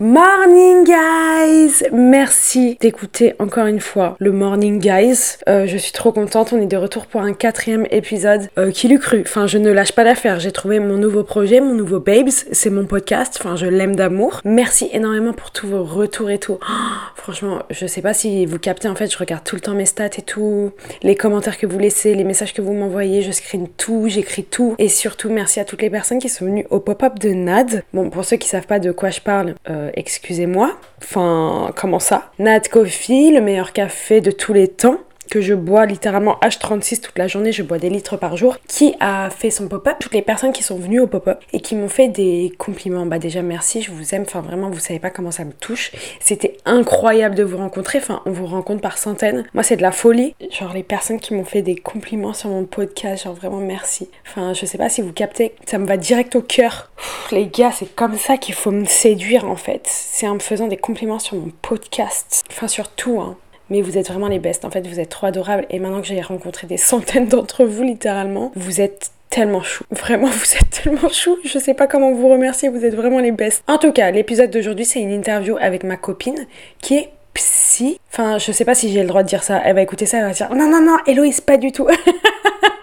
Morning guys Merci d'écouter encore une fois le Morning guys. Euh, je suis trop contente, on est de retour pour un quatrième épisode. Euh, qui l'eût cru Enfin, je ne lâche pas l'affaire. J'ai trouvé mon nouveau projet, mon nouveau Babes. C'est mon podcast. Enfin, je l'aime d'amour. Merci énormément pour tous vos retours et tout. Oh, franchement, je sais pas si vous captez. En fait, je regarde tout le temps mes stats et tout. Les commentaires que vous laissez, les messages que vous m'envoyez. Je screen tout, j'écris tout. Et surtout, merci à toutes les personnes qui sont venues au pop-up de Nad. Bon, pour ceux qui savent pas de quoi je parle, euh, euh, excusez-moi. Enfin, comment ça? Nat Coffee, le meilleur café de tous les temps que je bois littéralement H36 toute la journée, je bois des litres par jour, qui a fait son pop-up, toutes les personnes qui sont venues au pop-up et qui m'ont fait des compliments. Bah déjà merci, je vous aime, enfin vraiment vous savez pas comment ça me touche. C'était incroyable de vous rencontrer, enfin on vous rencontre par centaines. Moi c'est de la folie, genre les personnes qui m'ont fait des compliments sur mon podcast, genre vraiment merci. Enfin je sais pas si vous captez, ça me va direct au cœur. les gars, c'est comme ça qu'il faut me séduire en fait. C'est en me faisant des compliments sur mon podcast. Enfin surtout, hein mais vous êtes vraiment les bestes. En fait, vous êtes trop adorables. Et maintenant que j'ai rencontré des centaines d'entre vous, littéralement, vous êtes tellement chou. Vraiment, vous êtes tellement chou. Je sais pas comment vous remercier. Vous êtes vraiment les bestes. En tout cas, l'épisode d'aujourd'hui, c'est une interview avec ma copine qui est psy. Enfin, je sais pas si j'ai le droit de dire ça. Elle va écouter ça, elle va dire non, non, non, Héloïse, pas du tout.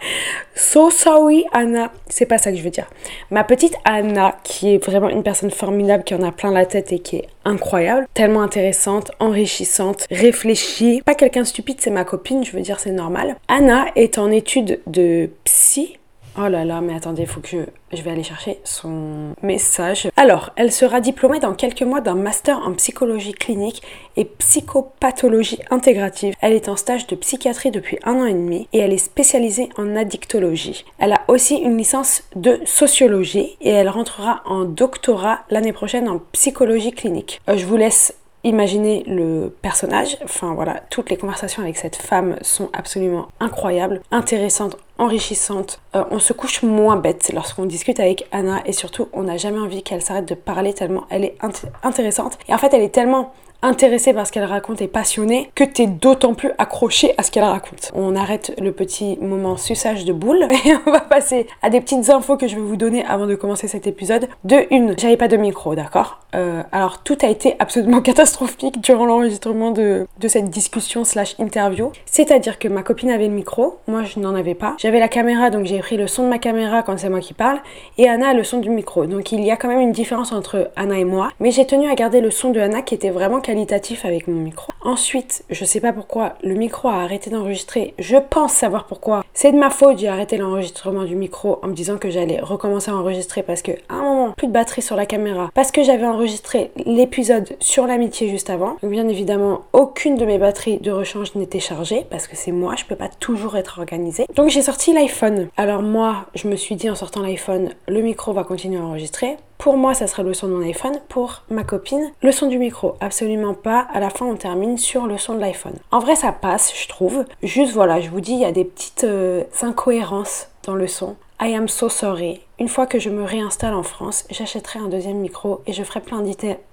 So sorry, Anna. C'est pas ça que je veux dire. Ma petite Anna, qui est vraiment une personne formidable, qui en a plein la tête et qui est incroyable, tellement intéressante, enrichissante, réfléchie. Pas quelqu'un stupide, c'est ma copine, je veux dire, c'est normal. Anna est en étude de psy Oh là là, mais attendez, faut que je, je, vais aller chercher son message. Alors, elle sera diplômée dans quelques mois d'un master en psychologie clinique et psychopathologie intégrative. Elle est en stage de psychiatrie depuis un an et demi et elle est spécialisée en addictologie. Elle a aussi une licence de sociologie et elle rentrera en doctorat l'année prochaine en psychologie clinique. Euh, je vous laisse Imaginez le personnage, enfin voilà, toutes les conversations avec cette femme sont absolument incroyables, intéressantes, enrichissantes. Euh, on se couche moins bête lorsqu'on discute avec Anna et surtout on n'a jamais envie qu'elle s'arrête de parler tellement elle est intéressante. Et en fait elle est tellement intéressé par ce qu'elle raconte et passionné que t'es d'autant plus accroché à ce qu'elle raconte. On arrête le petit moment suçage de boule et on va passer à des petites infos que je vais vous donner avant de commencer cet épisode. De une, j'avais pas de micro, d'accord? Euh, Alors tout a été absolument catastrophique durant l'enregistrement de, de cette discussion slash interview. C'est-à-dire que ma copine avait le micro, moi je n'en avais pas. J'avais la caméra donc j'ai pris le son de ma caméra quand c'est moi qui parle et Anna a le son du micro. Donc il y a quand même une différence entre Anna et moi. Mais j'ai tenu à garder le son de Anna qui était vraiment qualitatif avec mon micro. Ensuite, je sais pas pourquoi, le micro a arrêté d'enregistrer. Je pense savoir pourquoi. C'est de ma faute, j'ai arrêté l'enregistrement du micro en me disant que j'allais recommencer à enregistrer parce que à un moment, plus de batterie sur la caméra. Parce que j'avais enregistré l'épisode sur l'amitié juste avant. Donc bien évidemment, aucune de mes batteries de rechange n'était chargée parce que c'est moi, je peux pas toujours être organisée. Donc j'ai sorti l'iPhone. Alors moi, je me suis dit en sortant l'iPhone, le micro va continuer à enregistrer. Pour moi, ça sera le son de mon iPhone. Pour ma copine, le son du micro. Absolument pas. À la fin, on termine sur le son de l'iPhone. En vrai, ça passe, je trouve. Juste voilà, je vous dis, il y a des petites euh, incohérences dans le son. I am so sorry. Une fois que je me réinstalle en France, j'achèterai un deuxième micro et je ferai plein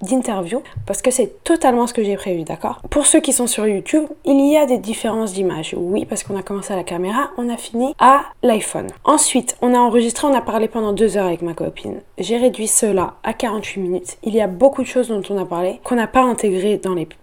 d'interviews parce que c'est totalement ce que j'ai prévu, d'accord? Pour ceux qui sont sur YouTube, il y a des différences d'image. Oui, parce qu'on a commencé à la caméra, on a fini à l'iPhone. Ensuite, on a enregistré, on a parlé pendant deux heures avec ma copine. J'ai réduit cela à 48 minutes. Il y a beaucoup de choses dont on a parlé qu'on n'a pas intégré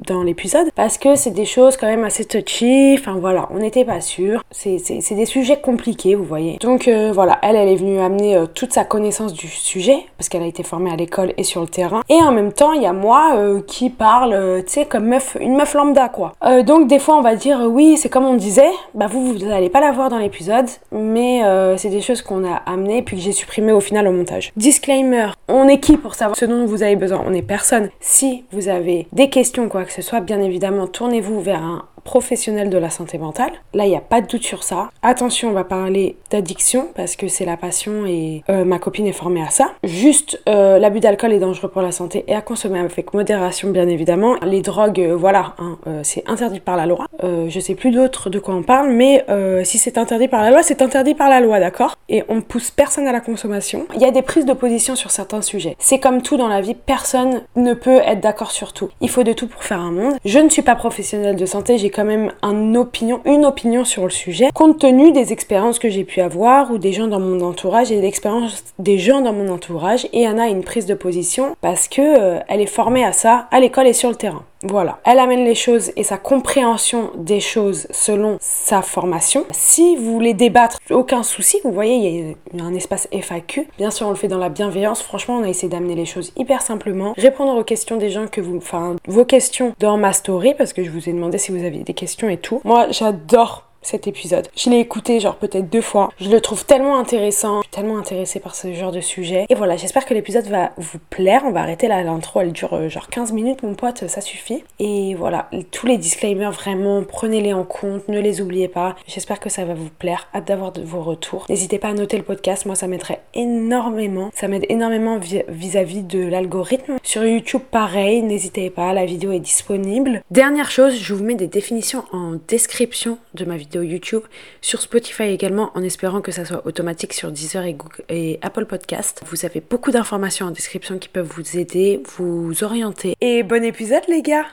dans l'épisode parce que c'est des choses quand même assez touchy. Enfin voilà, on n'était pas sûr. C'est des sujets compliqués, vous voyez. Donc euh, voilà, elle, elle est venue amener euh, toute sa connaissance du sujet, parce qu'elle a été formée à l'école et sur le terrain. Et en même temps, il y a moi euh, qui parle, euh, tu sais, comme une meuf lambda, quoi. Euh, donc des fois, on va dire, oui, c'est comme on disait, bah vous, vous n'allez pas la voir dans l'épisode, mais c'est des choses qu'on a amenées puis que j'ai supprimées au final au montage. Disclaimer, on est qui pour savoir ce dont vous avez besoin? On est personne. Si vous avez des questions, quoi que ce soit, bien évidemment, tournez-vous vers un professionnel de la santé mentale. Là, il n'y a pas de doute sur ça. Attention, on va parler d'addiction parce que c'est la passion et euh, ma copine est formée à ça. Juste, euh, l'abus d'alcool est dangereux pour la santé et à consommer avec modération, bien évidemment. Les drogues, euh, voilà, hein, c'est interdit par la loi. je sais plus d'autres de quoi on parle, mais si c'est interdit par la loi, c'est interdit par la loi, d'accord? Et on pousse personne à la consommation. Il y a des prises de position sur certains sujets. C'est comme tout dans la vie, personne ne peut être d'accord sur tout. Il faut de tout pour faire un monde. Je ne suis pas professionnelle de santé, j'ai quand même une opinion sur le sujet, compte tenu des expériences que j'ai pu avoir ou des gens dans mon entourage et l'expérience des gens dans mon entourage. Et Anna a une prise de position parce que euh, elle est formée à ça à l'école et sur le terrain. Voilà. Elle amène les choses et sa compréhension des choses selon sa formation. Si vous voulez débattre, aucun souci. Vous voyez, il y a un espace FAQ. Bien sûr, on le fait dans la bienveillance. Franchement, on a essayé d'amener les choses hyper simplement. Répondre aux questions des gens que vous, enfin, vos questions dans ma story parce que je vous ai demandé si vous aviez des questions et tout. Moi, j'adore cet épisode. Je l'ai écouté genre peut-être deux fois. Je le trouve tellement intéressant. Je suis tellement intéressée par ce genre de sujet. Et voilà, j'espère que l'épisode va vous plaire. On va arrêter là l'intro. Elle dure euh, genre 15 minutes, mon pote, ça suffit. Et voilà, tous les disclaimers, vraiment, prenez-les en compte. Ne les oubliez pas. J'espère que ça va vous plaire. Hâte d'avoir vos retours. N'hésitez pas à noter le podcast. Moi, ça m'aiderait énormément. Ça m'aide énormément vis-à-vis de l'algorithme. Sur YouTube, pareil. N'hésitez pas. La vidéo est disponible. Dernière chose, je vous mets des définitions en description de ma vidéo YouTube, sur Spotify également, en espérant que ça soit automatique sur Deezer et, et Apple Podcast. Vous avez beaucoup d'informations en description qui peuvent vous aider, vous orienter. Et bon épisode les gars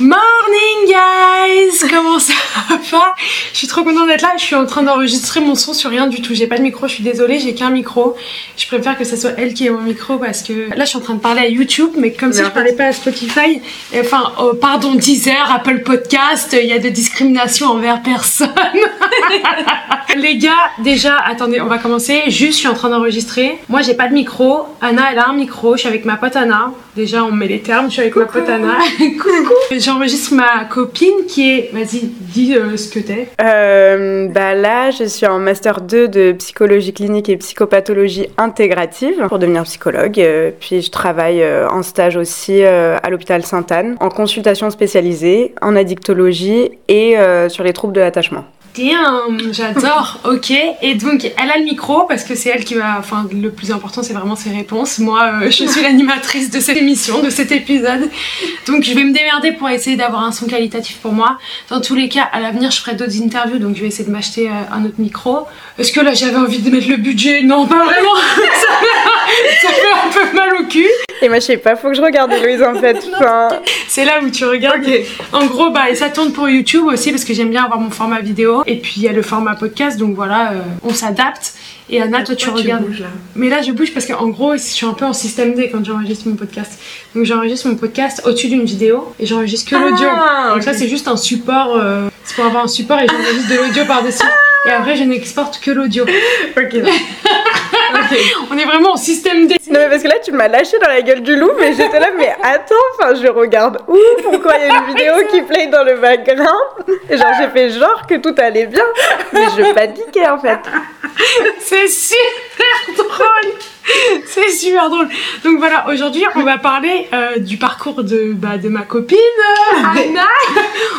Morning guys Comment ça va Je suis trop contente d'être là. Je suis en train d'enregistrer mon son sur rien du tout. J'ai pas de micro, je suis désolée, j'ai qu'un micro. Je préfère que ce soit elle qui ait mon micro parce que là je suis en train de parler à YouTube, mais comme si je parlais pas à Spotify, enfin, oh, pardon, Deezer, Apple Podcast, il y a de discrimination envers personne. Les gars, déjà, attendez, on va commencer. Juste, je suis en train d'enregistrer. Moi, j'ai pas de micro. Anna, elle a un micro. Je suis avec ma pote Anna. Déjà, on met les termes. Je suis avec ma pote Anna. Coucou. J'enregistre ma copine qui est. Vas-y, dis euh, ce que t'es. Euh, bah là, je suis en master 2 de psychologie clinique et psychopathologie intégrative pour devenir psychologue. Euh, puis je travaille en stage aussi à l'hôpital Sainte-Anne en consultation spécialisée en addictologie et sur les troubles de l'attachement. Damn, j'adore. ok. Et donc, elle a le micro parce que c'est elle qui va. Enfin, le plus important, c'est vraiment ses réponses. Moi, euh, je suis l'animatrice de cette émission, de cet épisode. Donc, je vais me démerder pour essayer d'avoir un son qualitatif pour moi. Dans tous les cas, à l'avenir, je ferai d'autres interviews. Donc, je vais essayer de m'acheter euh, un autre micro. Est-ce que là, j'avais envie de mettre le budget? Non, pas vraiment. ça, fait, un peu mal au cul. Et moi, je sais pas, faut que je regarde Louise en fait. C'est là où tu regardes. En gros, bah, et ça tourne pour YouTube aussi parce que j'aime bien avoir mon format vidéo. Et puis il y a le format podcast, donc voilà, euh, on s'adapte. Et Anna, toi, tu regardes. là. Mais là, je bouge parce qu'en gros, je suis un peu en système D quand j'enregistre mon podcast. Donc, j'enregistre mon podcast au-dessus d'une vidéo et j'enregistre que l'audio. Ah, donc, ça, c'est juste un support. Euh, c'est pour avoir un support et j'enregistre de l'audio par-dessus. Et après, je n'exporte que l'audio. ok. On est vraiment en système D. Non, mais parce que là, tu m'as lâché dans la gueule du loup, mais j'étais là, mais attends, enfin, je regarde où Pourquoi il y a une vidéo qui play dans le background? Et genre, j'ai fait genre que tout allait bien, mais je paniquais en fait. C'est super drôle C'est super drôle. Donc voilà, aujourd'hui, on va parler euh, du parcours de, bah, de ma copine, Anna.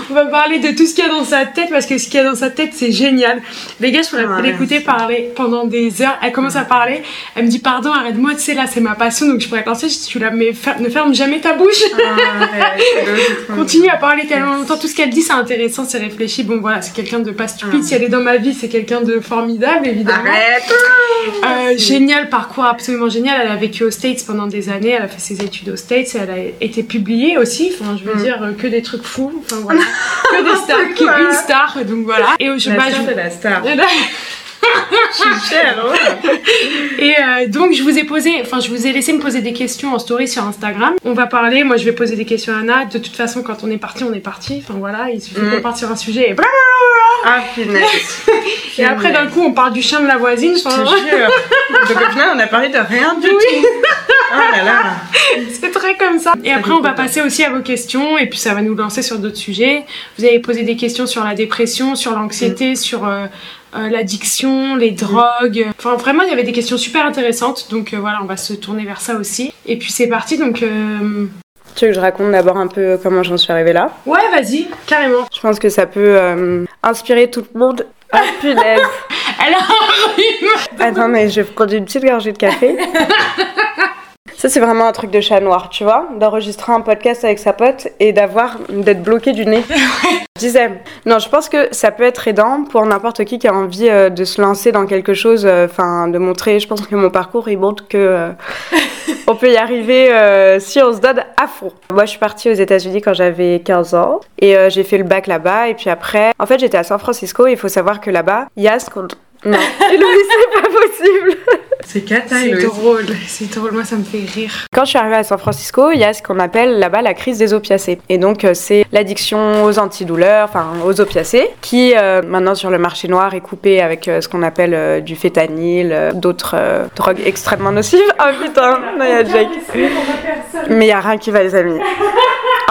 on va parler de tout ce qu'il y a dans sa tête, parce que ce qu'il y a dans sa tête, c'est génial. Les gars, je pourrais ah, l'écouter parler pendant des heures. Elle commence à parler, elle me dit pardon, arrête-moi, tu sais, là, c'est ma passion, donc je pourrais penser, tu la mets, ne ferme jamais ta bouche. Ah, Continue à parler tellement longtemps. Tout ce qu'elle dit, c'est intéressant, c'est réfléchi. Bon, voilà, c'est quelqu'un de pas stupide. Ah. Si elle est dans ma vie, c'est quelqu'un de formidable, évidemment. Arrête. Euh, génial parcours absolument génial. Elle a vécu aux States pendant des années, elle a fait ses études aux States, elle a été publiée aussi. Enfin, je veux mm. dire, que des trucs fous. Enfin, voilà. que des stars, qu'une star. Donc voilà. Et je, la bah, star je... la star. je suis chère, hein. Et euh, donc je vous ai posé, enfin je vous ai laissé me poser des questions en story sur Instagram. On va parler, moi je vais poser des questions à Anna. De toute façon, quand on est parti, on est parti. Enfin voilà, il suffit mm. qu'on parte sur un sujet et ah, finesse. Et après, d'un coup, on parle du chien de la voisine. Je te jure. Donc, au final, on a parlé de rien du tout. Oh là là. C'est très comme ça. Et après, on va passer aussi à vos questions. Et puis, ça va nous lancer sur d'autres sujets. Vous avez posé des questions sur la dépression, sur l'anxiété, mm. sur. Euh, euh, l'addiction, les drogues. Enfin, vraiment, il y avait des questions super intéressantes. Donc euh, voilà, on va se tourner vers ça aussi. Et puis c'est parti. Donc tu veux que je raconte d'abord un peu comment j'en suis arrivée là Ouais, vas-y, carrément. Je pense que ça peut euh, inspirer tout le monde. Ah punaise Elle a un rhume Attends, mais je prends une petite gorgée de café. Ça, c'est vraiment un truc de chat noir, tu vois, d'enregistrer un podcast avec sa pote et d'avoir d'être bloqué du nez. Je disais, non, je pense que ça peut être aidant pour n'importe qui qui a envie euh, de se lancer dans quelque chose, euh, enfin, de montrer. Je pense que mon parcours, il montre que euh, on peut y arriver si on se donne à fond. Moi, je suis partie aux États-Unis quand j'avais 15 ans et j'ai fait le bac là-bas. Et puis après, en fait, j'étais à San Francisco. Et il faut savoir que là-bas, il y a ce qu'on non, Héloïse, c'est pas possible. C'est cata, C'est drôle, c'est drôle, moi ça me fait rire. Quand je suis arrivée à San Francisco, il y a ce qu'on appelle là-bas la crise des opiacés. Et donc euh, c'est l'addiction aux antidouleurs, enfin aux opiacés, qui euh, maintenant sur le marché noir est coupée avec euh, ce qu'on appelle du fétanyl, d'autres drogues extrêmement nocives. Oh putain, non, il y a Jake. Mais il y a rien qui va les amis.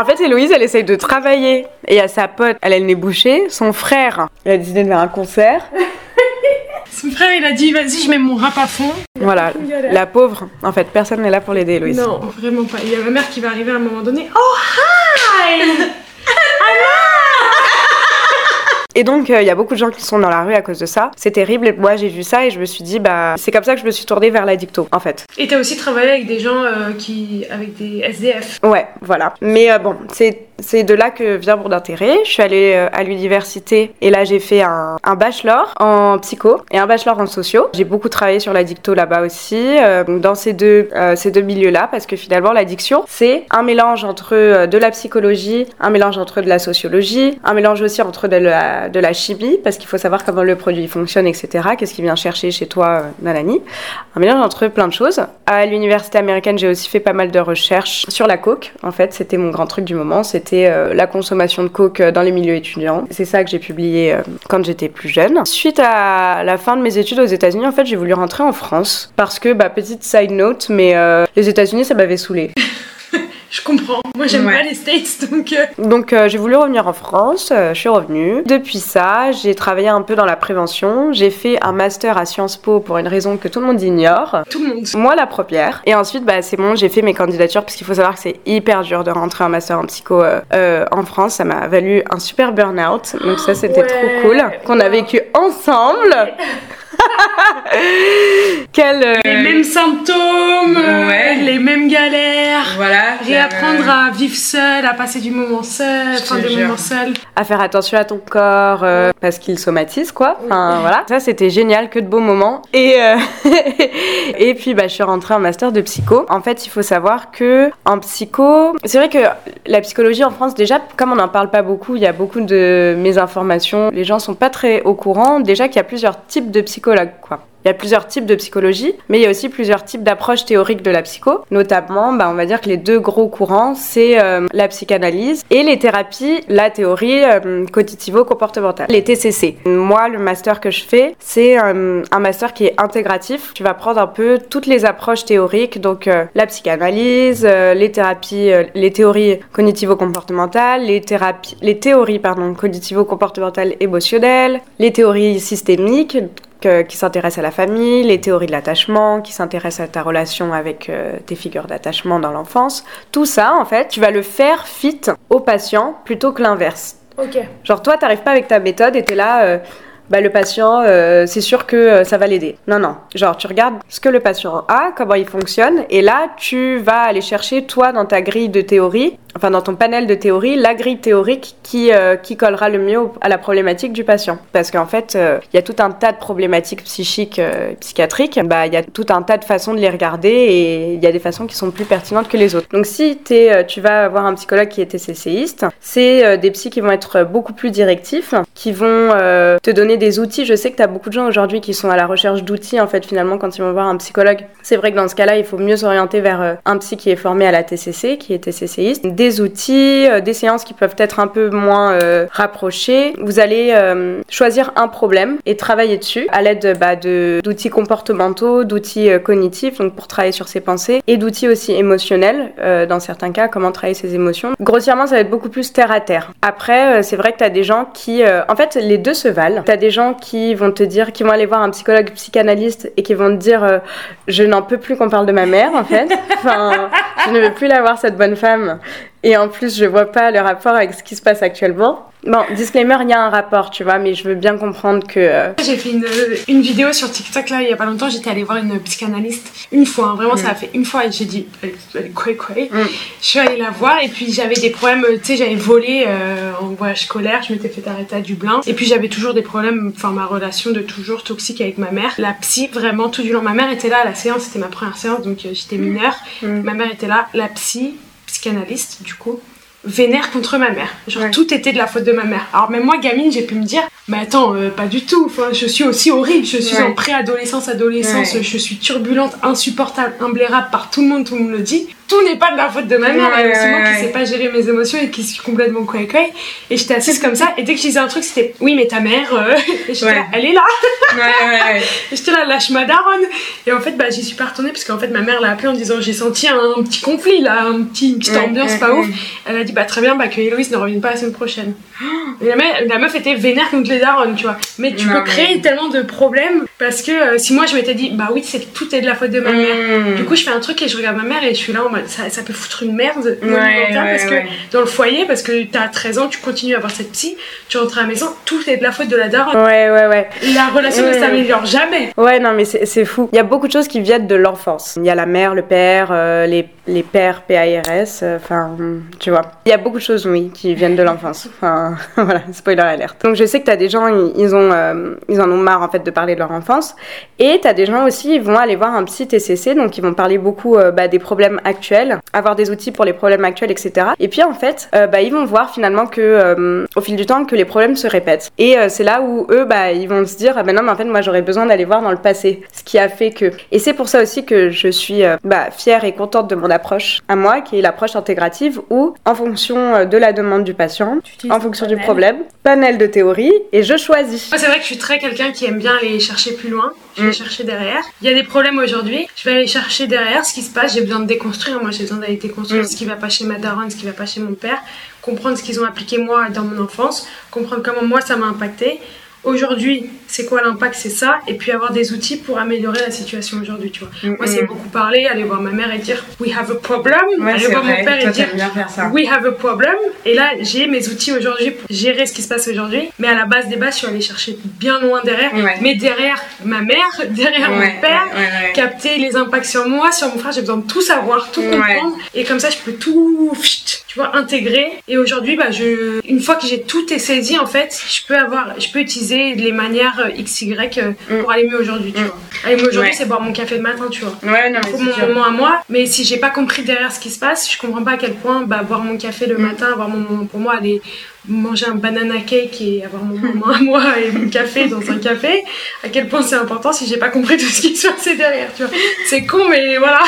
En fait, Héloïse, elle essaye de travailler. Et il y a sa pote, elle a le nez bouché. Son frère, il a décidé de faire un concert. Son frère, il a dit vas-y, je mets mon rap à fond. Voilà, la pauvre. En fait, personne n'est là pour l'aider, Héloïse. Non, vraiment pas. Il y a ma mère qui va arriver à un moment donné. Oh, hi Et donc, euh, il y a beaucoup de gens qui sont dans la rue à cause de ça. C'est terrible. Et moi, j'ai vu ça et je me suis dit, bah, c'est comme ça que je me suis tournée vers l'addicto, en fait. Et t'as aussi travaillé avec des gens euh, qui. avec des SDF. Ouais, voilà. Mais euh, bon, c'est c'est de là que vient mon intérêt. Je suis allée à l'université et là j'ai fait un, bachelor en psycho et un bachelor en sociaux. J'ai beaucoup travaillé sur l'addicto là-bas aussi, dans ces deux, ces deux milieux-là, parce que finalement l'addiction c'est un mélange entre de la psychologie, un mélange entre de la sociologie, un mélange aussi entre de la, chimie, parce qu'il faut savoir comment le produit fonctionne, etc. Qu'est-ce qu'il vient chercher chez toi, euh, Nalani? Un mélange entre plein de choses. À l'université américaine, j'ai aussi fait pas mal de recherches sur la coke. En fait, c'était mon grand truc du moment. C'était euh, la consommation de coke dans les milieux étudiants. C'est ça que j'ai publié euh, quand j'étais plus jeune. Suite à la fin de mes études aux États-Unis, en fait, j'ai voulu rentrer en France parce que, bah, petite side note, mais les États-Unis, ça m'avait saoulé. Je comprends. Moi, j'aime pas les States, donc. Euh. Donc, euh, j'ai voulu revenir en France. Euh, je suis revenue. Depuis ça, j'ai travaillé un peu dans la prévention. J'ai fait un master à Sciences Po pour une raison que tout le monde ignore. Tout le monde. Moi, la première. Et ensuite, bah, c'est bon, j'ai fait mes candidatures parce qu'il faut savoir que c'est hyper dur de rentrer en master en psycho en France. Ça m'a valu un super burn-out. Donc, ça, c'était trop cool. Qu'on a vécu ensemble. Quel, Les mêmes symptômes, euh, les mêmes galères. Voilà. Réapprendre à vivre seul, à passer du moment seul, enfin des moments seuls. À faire attention à ton corps euh, parce qu'il somatise quoi. Enfin voilà. Ça c'était génial, que de beaux moments. Et et puis bah je suis rentrée en master de psycho. En fait il faut savoir que en psycho, c'est vrai que la psychologie en France déjà comme on n'en parle pas beaucoup, il y a beaucoup de mésinformations. Les gens sont pas très au courant. Déjà qu'il y a plusieurs types de psychologie quoi. Il y a plusieurs types de psychologie, mais il y a aussi plusieurs types d'approches théoriques de la psycho. Notamment, bah, on va dire que les deux gros courants, c'est euh, la psychanalyse et les thérapies, la théorie euh, cognitivo-comportementale, les TCC. Moi, le master que je fais, c'est euh, un master qui est intégratif. Tu vas prendre un peu toutes les approches théoriques, donc la psychanalyse, les thérapies, les théories cognitivo-comportementales, les thérapies, les théories cognitivo-comportementales émotionnelles, les théories systémiques qui s'intéresse à la famille, les théories de l'attachement, qui s'intéressent à ta relation avec euh, tes figures d'attachement dans l'enfance. Tout ça, en fait, tu vas le faire fit au patient plutôt que l'inverse. Ok. Genre, toi, t'arrives pas avec ta méthode et t'es là. Euh, bah, le patient, euh, c'est sûr que ça va l'aider. Non, non. Genre, tu regardes ce que le patient a, comment il fonctionne, et là, tu vas aller chercher, toi, dans ta grille de théorie, enfin dans ton panel de théorie, la grille théorique qui, euh, qui collera le mieux à la problématique du patient. Parce qu'en fait, euh, il y a tout un tas de problématiques psychiques, euh, psychiatriques, bah, il y a tout un tas de façons de les regarder et il y a des façons qui sont plus pertinentes que les autres. Donc si es, tu vas avoir un psychologue qui est TCCiste, c'est des psys qui vont être beaucoup plus directifs, qui vont te donner des outils. Je sais que tu as beaucoup de gens aujourd'hui qui sont à la recherche d'outils en fait finalement quand ils vont voir un psychologue. C'est vrai que dans ce cas-là, il faut mieux s'orienter vers un psy qui est formé à la TCC, qui est TCCiste. Des des outils, euh, des séances qui peuvent être un peu moins euh, rapprochées. Vous allez euh, choisir un problème et travailler dessus à l'aide bah, d'outils comportementaux, d'outils cognitifs, donc pour travailler sur ses pensées, et d'outils aussi émotionnels, dans certains cas, comment travailler ses émotions. Grossièrement, ça va être beaucoup plus terre à terre. Après, c'est vrai que tu as des gens qui... en fait, les deux se valent. Tu as des gens qui vont te dire, qui vont aller voir un psychologue psychanalyste et qui vont te dire je n'en peux plus qu'on parle de ma mère, en fait. Enfin, je ne veux plus la voir, cette bonne femme. Et en plus, je vois pas le rapport avec ce qui se passe actuellement. Bon, disclaimer, il y a un rapport, tu vois, mais je veux bien comprendre que. euh, J'ai fait une, une vidéo sur TikTok là il y a pas longtemps, j'étais allée voir une psychanalyste une fois, hein, vraiment ça a fait une fois et j'ai dit elle est quoi quoi. Mm. Je suis allée la voir et puis j'avais des problèmes, tu sais j'avais volé euh, en voyage scolaire, je m'étais fait arrêter à Dublin et puis j'avais toujours des problèmes, enfin ma relation de toujours toxique avec ma mère. La psy vraiment tout du long, ma mère était là à la séance, c'était ma première séance donc euh, j'étais mineure, Mm. ma mère était là, la psy, psychanalyste du coup vénère contre ma mère. Genre Ouais. tout était de la faute de ma mère. Alors même moi gamine j'ai pu me dire mais attends euh, pas du tout. Enfin je suis aussi horrible. Je suis Ouais. en préadolescence adolescence. Ouais. Je suis turbulente, insupportable, imblairable par tout le monde. Tout le monde le dit. Tout n'est pas de la faute de ma mère. Ouais, et c'est moi qui sais pas gérer mes émotions et qui suis complètement quoi Et j'étais assise comme ça et dès que je disais un truc c'était oui mais ta mère euh, et j'étais Ouais. là, elle est là. Ouais. Et j'étais là, lâche ma daronne. Et en fait, bah, j'y suis pas retournée parce qu'en fait, ma mère l'a appelée en disant j'ai senti un petit conflit là, un petit, une petite ambiance pas ouf. Elle a dit bah très bien, bah que Héloïse ne revienne pas la semaine prochaine. Et la, meuf, la meuf était vénère contre les darons, tu vois. Mais tu Non, peux mais- créer tellement de problèmes parce que euh, si moi je m'étais dit bah oui, c'est tout est de la faute de ma mère. Mm. Du coup, je fais un truc et je regarde ma mère et je suis là en mode ça, ça peut foutre une merde Ouais, parce que ouais. dans le foyer, parce que t'as 13 ans, tu continues à avoir cette psy, tu rentres à la maison, tout est de la faute de la daronne. Ouais, ouais, ouais. La relation ne s'améliore jamais. Ouais, non, mais c'est fou. Il y a beaucoup de choses qui viennent de l'enfance. Il y a la mère, le père, euh, les, les pères PARS, euh, enfin, tu vois. Il y a beaucoup de choses, oui, qui viennent de l'enfance. Enfin, voilà, spoiler alerte. Donc je sais que t'as des gens, ils, ont, euh, ils en ont marre, en fait, de parler de leur enfance. Et t'as des gens aussi, ils vont aller voir un psy TCC, donc ils vont parler beaucoup bah, des problèmes actuels, avoir des outils pour les problèmes actuels, etc. Et puis, en fait, euh, bah, ils vont voir finalement que, euh, au fil du temps, que les problèmes se répètent. Et euh, c'est là où eux, bah, ils vont se dire, ah ben non, mais en fait, moi, j'aurais besoin d'aller voir dans le passé ce qui a fait que. Et c'est pour ça aussi que je suis bah, fière et contente de mon approche à moi, qui est l'approche intégrative, où, en fonction de la demande du patient, en fonction du problème, panel de théorie, et je choisis. Moi, c'est vrai que je suis très quelqu'un qui aime bien aller chercher plus loin. Je vais chercher derrière. Il y a des problèmes aujourd'hui. Je vais aller chercher derrière ce qui se passe. J'ai besoin de déconstruire. Moi, j'ai besoin d'aller déconstruire Mm. ce qui va pas chez ma daronne, ce qui va pas chez mon père. Comprendre ce qu'ils ont appliqué moi dans mon enfance. Comprendre comment moi ça m'a impacté. Aujourd'hui, c'est quoi l'impact? C'est ça. Et puis avoir des outils pour améliorer la situation aujourd'hui, tu vois. Mm, Moi, c'est mm. beaucoup parler, aller voir ma mère et dire We have a problem. Ouais, aller voir vrai. mon père Toi, et dire. We have a problem. Et là, j'ai mes outils aujourd'hui pour gérer ce qui se passe aujourd'hui. Mais à la base des bases, je suis allée chercher bien loin derrière. Ouais. Mais derrière ma mère, derrière Ouais, mon père, capter les impacts sur moi, sur mon frère. J'ai besoin de tout savoir, tout comprendre. Et comme ça, je peux tout, tu vois, intégrer. Et aujourd'hui, bah, je, une fois que j'ai tout saisi, en fait, je peux avoir, je peux utiliser les manières euh, XY euh, Mm. pour aller mieux aujourd'hui, tu Mm. vois. Aller mieux aujourd'hui, Ouais. c'est boire mon café le matin, tu vois Ouais, non, mais mon moment à moi. Mais si j'ai pas compris derrière ce qui se passe, je comprends pas à quel point bah, boire mon café le Mm. matin, avoir mon moment pour moi, aller manger un banana cake et avoir mon moment à moi et mon café dans un café, à quel point c'est important si j'ai pas compris tout ce qui se passait derrière, tu vois. C'est con, mais voilà.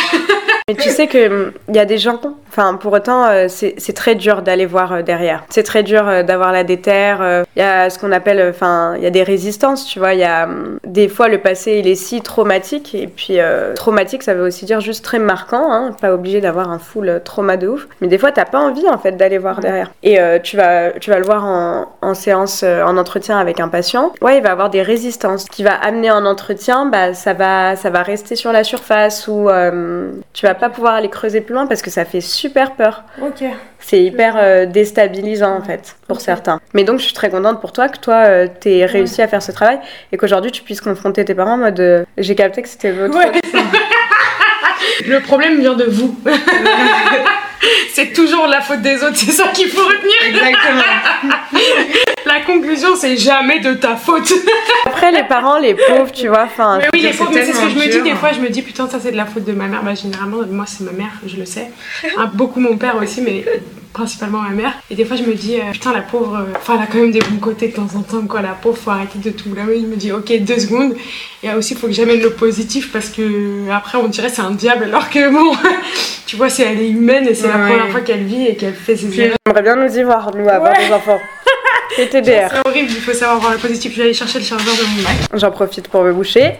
Mais tu sais que il y a des gens, enfin pour autant euh, c'est très dur d'aller voir euh, derrière. C'est très dur euh, d'avoir la déterre. Il y a ce qu'on appelle, enfin il y a des résistances, tu vois. Il y a hum, des fois le passé il est si traumatique et puis euh, traumatique ça veut aussi dire juste très marquant, hein, pas obligé d'avoir un full trauma de ouf. Mais des fois t'as pas envie en fait d'aller voir derrière. Et tu vas vas le voir en, en séance, euh, en entretien avec un patient. Ouais il va avoir des résistances. Ce qui va amener en entretien, bah ça va ça va rester sur la surface ou euh, tu vas pas pouvoir aller creuser plus loin parce que ça fait super peur. Ok. C'est hyper euh, déstabilisant en fait pour certains. Mais donc je suis très contente pour toi que toi euh, t'aies réussi à faire ce travail et qu'aujourd'hui tu puisses confronter tes parents en mode euh, j'ai capté que c'était votre Ouais. Le problème vient de vous. c'est toujours la faute des autres, c'est ça qu'il faut retenir. Exactement. La conclusion, c'est jamais de ta faute. Après les parents, les pauvres, tu vois, enfin. Mais oui, les pauvres, mais c'est ce que je me dis des fois. Je me dis, putain, ça c'est de la faute de ma mère. Bah, généralement, moi c'est ma mère, je le sais. Hein, beaucoup mon père aussi, mais principalement ma mère. Et des fois, je me dis, euh, putain, la pauvre, euh, enfin, elle a quand même des bons côtés de temps en temps, quoi. La pauvre, faut arrêter de tout blâmer. Je me dis, ok, deux secondes. Et euh, aussi, faut que j'amène le positif parce que après, on dirait c'est un diable, alors que bon, tu vois, c'est elle est humaine et c'est la première fois qu'elle vit et qu'elle fait ses erreurs. J'aimerais bien nous y voir, nous, avoir Ouais. des enfants. TDR. C'est horrible, il faut savoir voir le positif. Je vais aller chercher le chargeur de mon. J'en profite pour me boucher.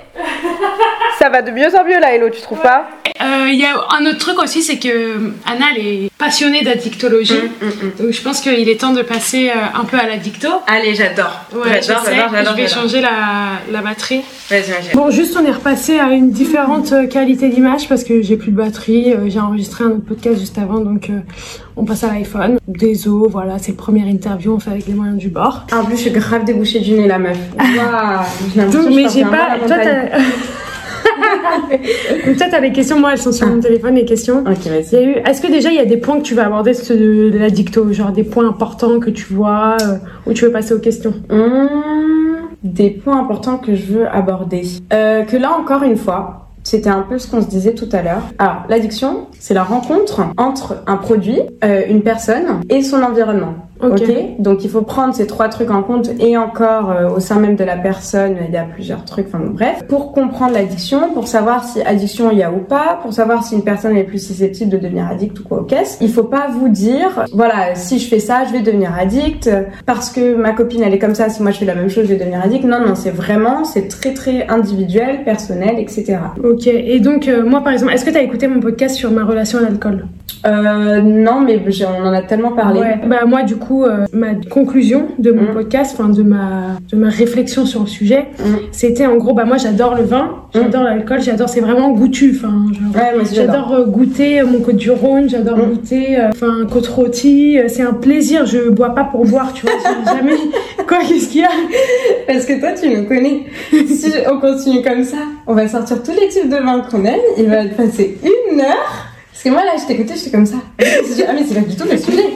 Ça va de mieux en mieux là, Hello, tu trouves pas? euh, il y a un autre truc aussi, c'est que Anna, elle est passionnée d'addictologie. Mm, mm, mm. Donc je pense qu'il est temps de passer euh, un peu à l'addicto. Allez, j'adore. Ouais, j'adore, j'adore, Je vais changer la, la batterie. Vas-y, vas-y. Bon, juste on est repassé à une différente euh, qualité d'image parce que j'ai plus de batterie. j'ai enregistré un autre podcast juste avant, donc on passe à l'iPhone. Désolé, voilà, c'est première interview, on fait avec les moyens du bord. En plus, je suis grave débouchée du nez, la meuf. Waouh, mais j'ai pas. Toi, Peut-être à des questions, moi elles sont sur mon ah. téléphone, les questions. Ok, vas-y. Est-ce que déjà il y a des points que tu vas aborder de la dicto, genre des points importants que tu vois, euh, ou tu veux passer aux questions? Mmh, Des points importants que je veux aborder. Euh, que là encore une fois, c'était un peu ce qu'on se disait tout à l'heure. Alors, l'addiction, c'est la rencontre entre un produit, euh, une personne et son environnement. Ok. Donc il faut prendre ces trois trucs en compte et encore euh, au sein même de la personne, il y a plusieurs trucs. Enfin bref, pour comprendre l'addiction, pour savoir si addiction il y a ou pas, pour savoir si une personne est plus susceptible de devenir addict ou quoi au caisse, il faut pas vous dire voilà si je fais ça, je vais devenir addict parce que ma copine elle est comme ça. Si moi je fais la même chose, je vais devenir addict. Non non, c'est vraiment c'est très très individuel, personnel, etc. Ok. Et donc euh, moi par exemple, est-ce que tu as écouté mon podcast sur ma relation à l'alcool? Euh, non, mais on en a tellement parlé. Ouais. Bah moi, du coup, euh, ma conclusion de mon mm. podcast, enfin de ma de ma réflexion sur le sujet, mm. c'était en gros, bah moi, j'adore le vin, j'adore mm. l'alcool, j'adore, c'est vraiment goûtu. Enfin, j'adore euh, goûter mon côte du Rhône, j'adore goûter, enfin côte rôtie. C'est un plaisir. Je bois pas pour boire, tu vois. jamais. Quoi, qu'est-ce qu'il y a? Parce que toi, tu me connais. si on continue comme ça, on va sortir tous les types de vins qu'on aime. Il va passer une heure parce que moi, là, je t'écoutais, j'étais comme ça. ah, mais c'est pas du tout le sujet.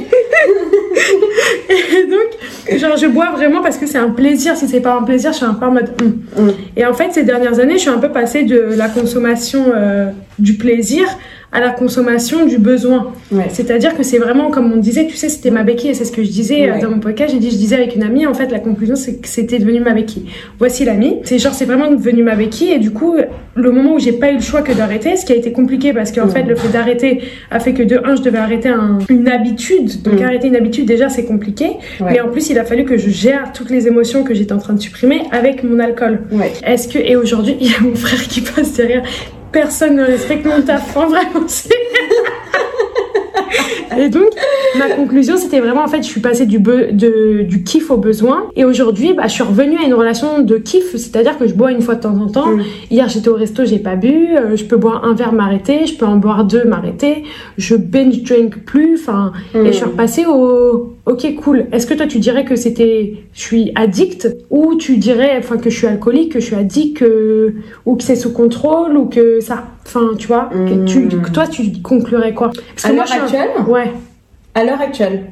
et donc, genre, je bois vraiment parce que c'est un plaisir. Si c'est pas un plaisir, je suis un peu en mode. Mm. Et en fait, ces dernières années, je suis un peu passée de la consommation euh, du plaisir à la consommation du besoin. C'est-à-dire que c'est vraiment, comme on disait, tu sais, c'était ma béquille, et c'est ce que je disais euh, dans mon podcast, j'ai dit, je disais avec une amie, en fait, la conclusion, c'est que c'était devenu ma béquille. Voici l'amie. C'est genre, c'est vraiment devenu ma béquille, et du coup, le moment où j'ai pas eu le choix que d'arrêter, ce qui a été compliqué, parce qu'en fait, le fait d'arrêter a fait que de un, je devais arrêter une habitude. Donc, mm. arrêter une habitude, déjà, c'est compliqué. Mais en plus, il a fallu que je gère toutes les émotions que j'étais en train de supprimer avec mon alcool. Est-ce que, et aujourd'hui, il y a mon frère qui passe derrière personne ne respecte mon taf. En vraiment, Et donc, ma conclusion, c'était vraiment, en fait, je suis passée du, de, du kiff au besoin. Et aujourd'hui, bah, je suis revenue à une relation de kiff, c'est-à-dire que je bois une fois de temps en temps. Mm. Hier, j'étais au resto, j'ai pas bu. Euh, je peux boire un verre, m'arrêter. Je peux en boire deux, m'arrêter. Je binge drink plus. Enfin, et je suis mm. repassée au, Ok, cool. Est-ce que toi tu dirais que c'était, je suis addict, ou tu dirais, enfin que je suis alcoolique, que je suis addict, ou que c'est sous contrôle, ou que ça, enfin tu vois, que tu, hmm. toi tu conclurais quoi? Parce que À l'heure actuelle? Ouais. À l'heure actuelle.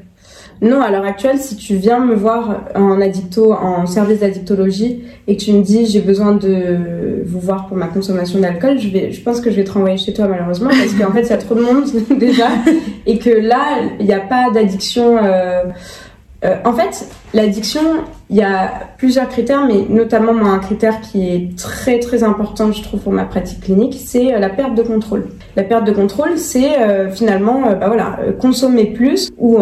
Non, à l'heure actuelle, si tu viens me voir en addicto, en service d'addictologie, et que tu me dis j'ai besoin de vous voir pour ma consommation d'alcool, je vais, je pense que je vais te renvoyer chez toi malheureusement parce qu'en fait il y a trop de monde déjà et que là il n'y a pas d'addiction. Euh, euh, en fait, l'addiction, il y a plusieurs critères, mais notamment moi, un critère qui est très très important, je trouve, pour ma pratique clinique, c'est euh, la perte de contrôle. La perte de contrôle, c'est euh, finalement, bah voilà, consommer plus ou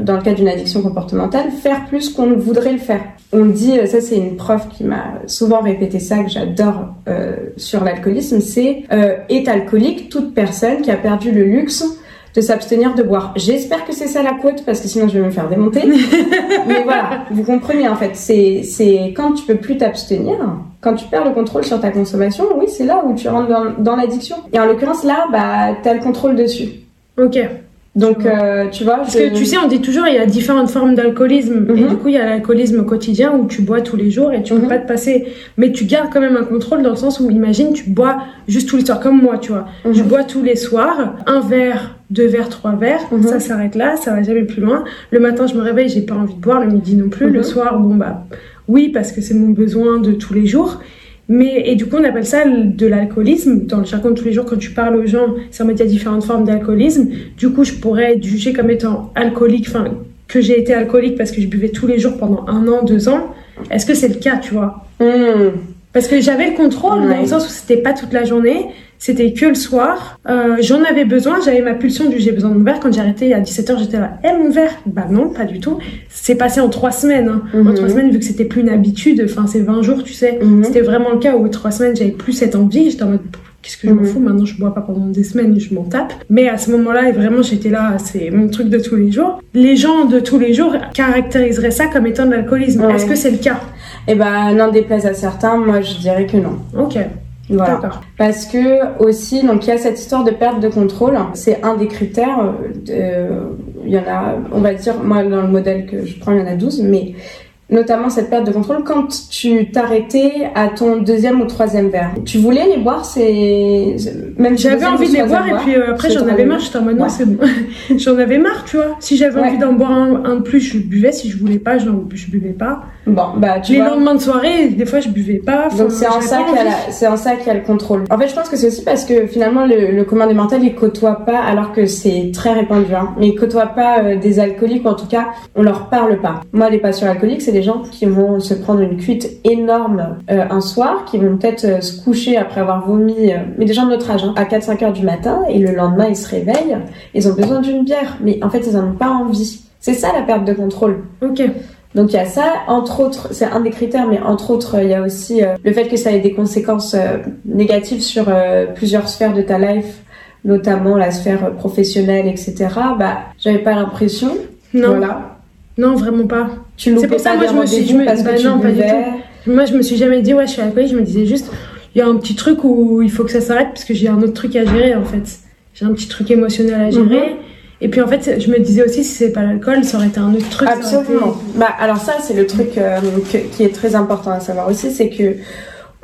dans le cas d'une addiction comportementale, faire plus qu'on ne voudrait le faire. On dit, ça c'est une prof qui m'a souvent répété ça que j'adore sur l'alcoolisme, c'est est alcoolique toute personne qui a perdu le luxe de s'abstenir de boire. J'espère que c'est ça la quote parce que sinon je vais me faire démonter. Mais voilà, vous comprenez en fait, c'est c'est quand tu peux plus t'abstenir, quand tu perds le contrôle sur ta consommation, oui, c'est là où tu rentres dans, dans l'addiction. Et en l'occurrence là, bah t'as le contrôle dessus. Ok. Donc, euh, tu vois. Parce que tu sais, on dit toujours il y a différentes formes d'alcoolisme. Et mhm. du coup, il y a l'alcoolisme quotidien où tu bois tous les jours et tu peux mhm. pas te passer. Mais tu gardes quand même un contrôle dans le sens où, imagine, tu bois juste tous les soirs, comme moi, tu vois. Je mhm. bois tous les soirs un verre, deux verres, trois verres. Ça s'arrête là, ça va jamais plus loin. Le matin, je me réveille, j'ai pas envie de boire. Le midi non plus. Le soir, bon, bah, oui, parce que c'est mon besoin de tous les jours. Mais, et du coup, on appelle ça de l'alcoolisme. Dans le jargon de tous les jours, quand tu parles aux gens, ça y a différentes formes d'alcoolisme. Du coup, je pourrais être jugée comme étant alcoolique, enfin, que j'ai été alcoolique parce que je buvais tous les jours pendant un an, deux ans. Est-ce que c'est le cas, tu vois? Hmm. Parce que j'avais le contrôle, dans le sens où c'était pas toute la journée, c'était que le soir. Euh, j'en avais besoin, j'avais ma pulsion du j'ai besoin de mon verre. Quand j'ai arrêté à 17h, j'étais là, eh mon verre? Bah non, pas du tout. C'est passé en trois semaines. Hein. En mhm. trois semaines, vu que c'était plus une habitude, enfin c'est 20 jours, tu sais. Mhm. C'était vraiment le cas où trois semaines, j'avais plus cette envie. J'étais en mode, qu'est-ce que je m'en Mhm. fous? Maintenant, je bois pas pendant des semaines, je m'en tape. Mais à ce moment-là, vraiment, j'étais là, c'est mon truc de tous les jours. Les gens de tous les jours caractériseraient ça comme étant de l'alcoolisme. Ouais. Est-ce que c'est le cas? Et ben, n'en déplaise à certains, moi je dirais que non. Ok, Voilà. Parce que aussi, donc il y a cette histoire de perte de contrôle. C'est un des critères. euh, de- Il y en a, on va dire, moi dans le modèle que je prends, il y en a 12, mais notamment cette perte de contrôle quand tu t'arrêtais à ton deuxième ou troisième verre. Tu voulais les boire, c'est même J'avais envie de les boire et puis euh, après j'en avais marre, j'étais en mode non Ouais. c'est bon. j'en avais marre, tu vois. Si j'avais Ouais. envie d'en boire un, un de plus, je buvais. Si je voulais pas, je, je buvais pas. Bon, bah tu les vois. lendemains de soirée, des fois je buvais pas. Donc c'est en j'avais ça pas qu'il y a envie. la- c'est en ça qu'il y a le contrôle. En fait, je pense que c'est aussi parce que finalement le, le commun des mortels il côtoie pas, alors que c'est très répandu, hein, mais il côtoie pas euh, des alcooliques ou en tout cas on leur parle pas. Moi, les patients alcooliques, c'est des gens qui vont se prendre une cuite énorme euh, un soir, qui vont peut-être euh, se coucher après avoir vomi, euh, mais des gens de notre âge, hein, à 4-5 heures du matin et le lendemain ils se réveillent, ils ont besoin d'une bière, mais en fait ils en ont pas envie. C'est ça la perte de contrôle. Ok. Donc il y a ça, entre autres, c'est un des critères, mais entre autres, il y a aussi le fait que ça ait des conséquences négatives sur plusieurs sphères de ta life, notamment la sphère professionnelle, etc. Bah, j'avais pas l'impression. Non, Voilà. Non vraiment pas. Tu C'est pour ça, moi, je me suis- je me- parce bah que non, pas du tout. Moi je me suis jamais dit ouais je suis alcoolique, je me disais juste il y a un petit truc où il faut que ça s'arrête parce que j'ai un autre truc à gérer en fait. J'ai un petit truc émotionnel à gérer. Mhm. Et puis en fait, je me disais aussi si c'est pas l'alcool, ça aurait été un autre truc. été- Absolument. Bah, alors ça, c'est le truc euh, que- qui est très important à savoir aussi, c'est que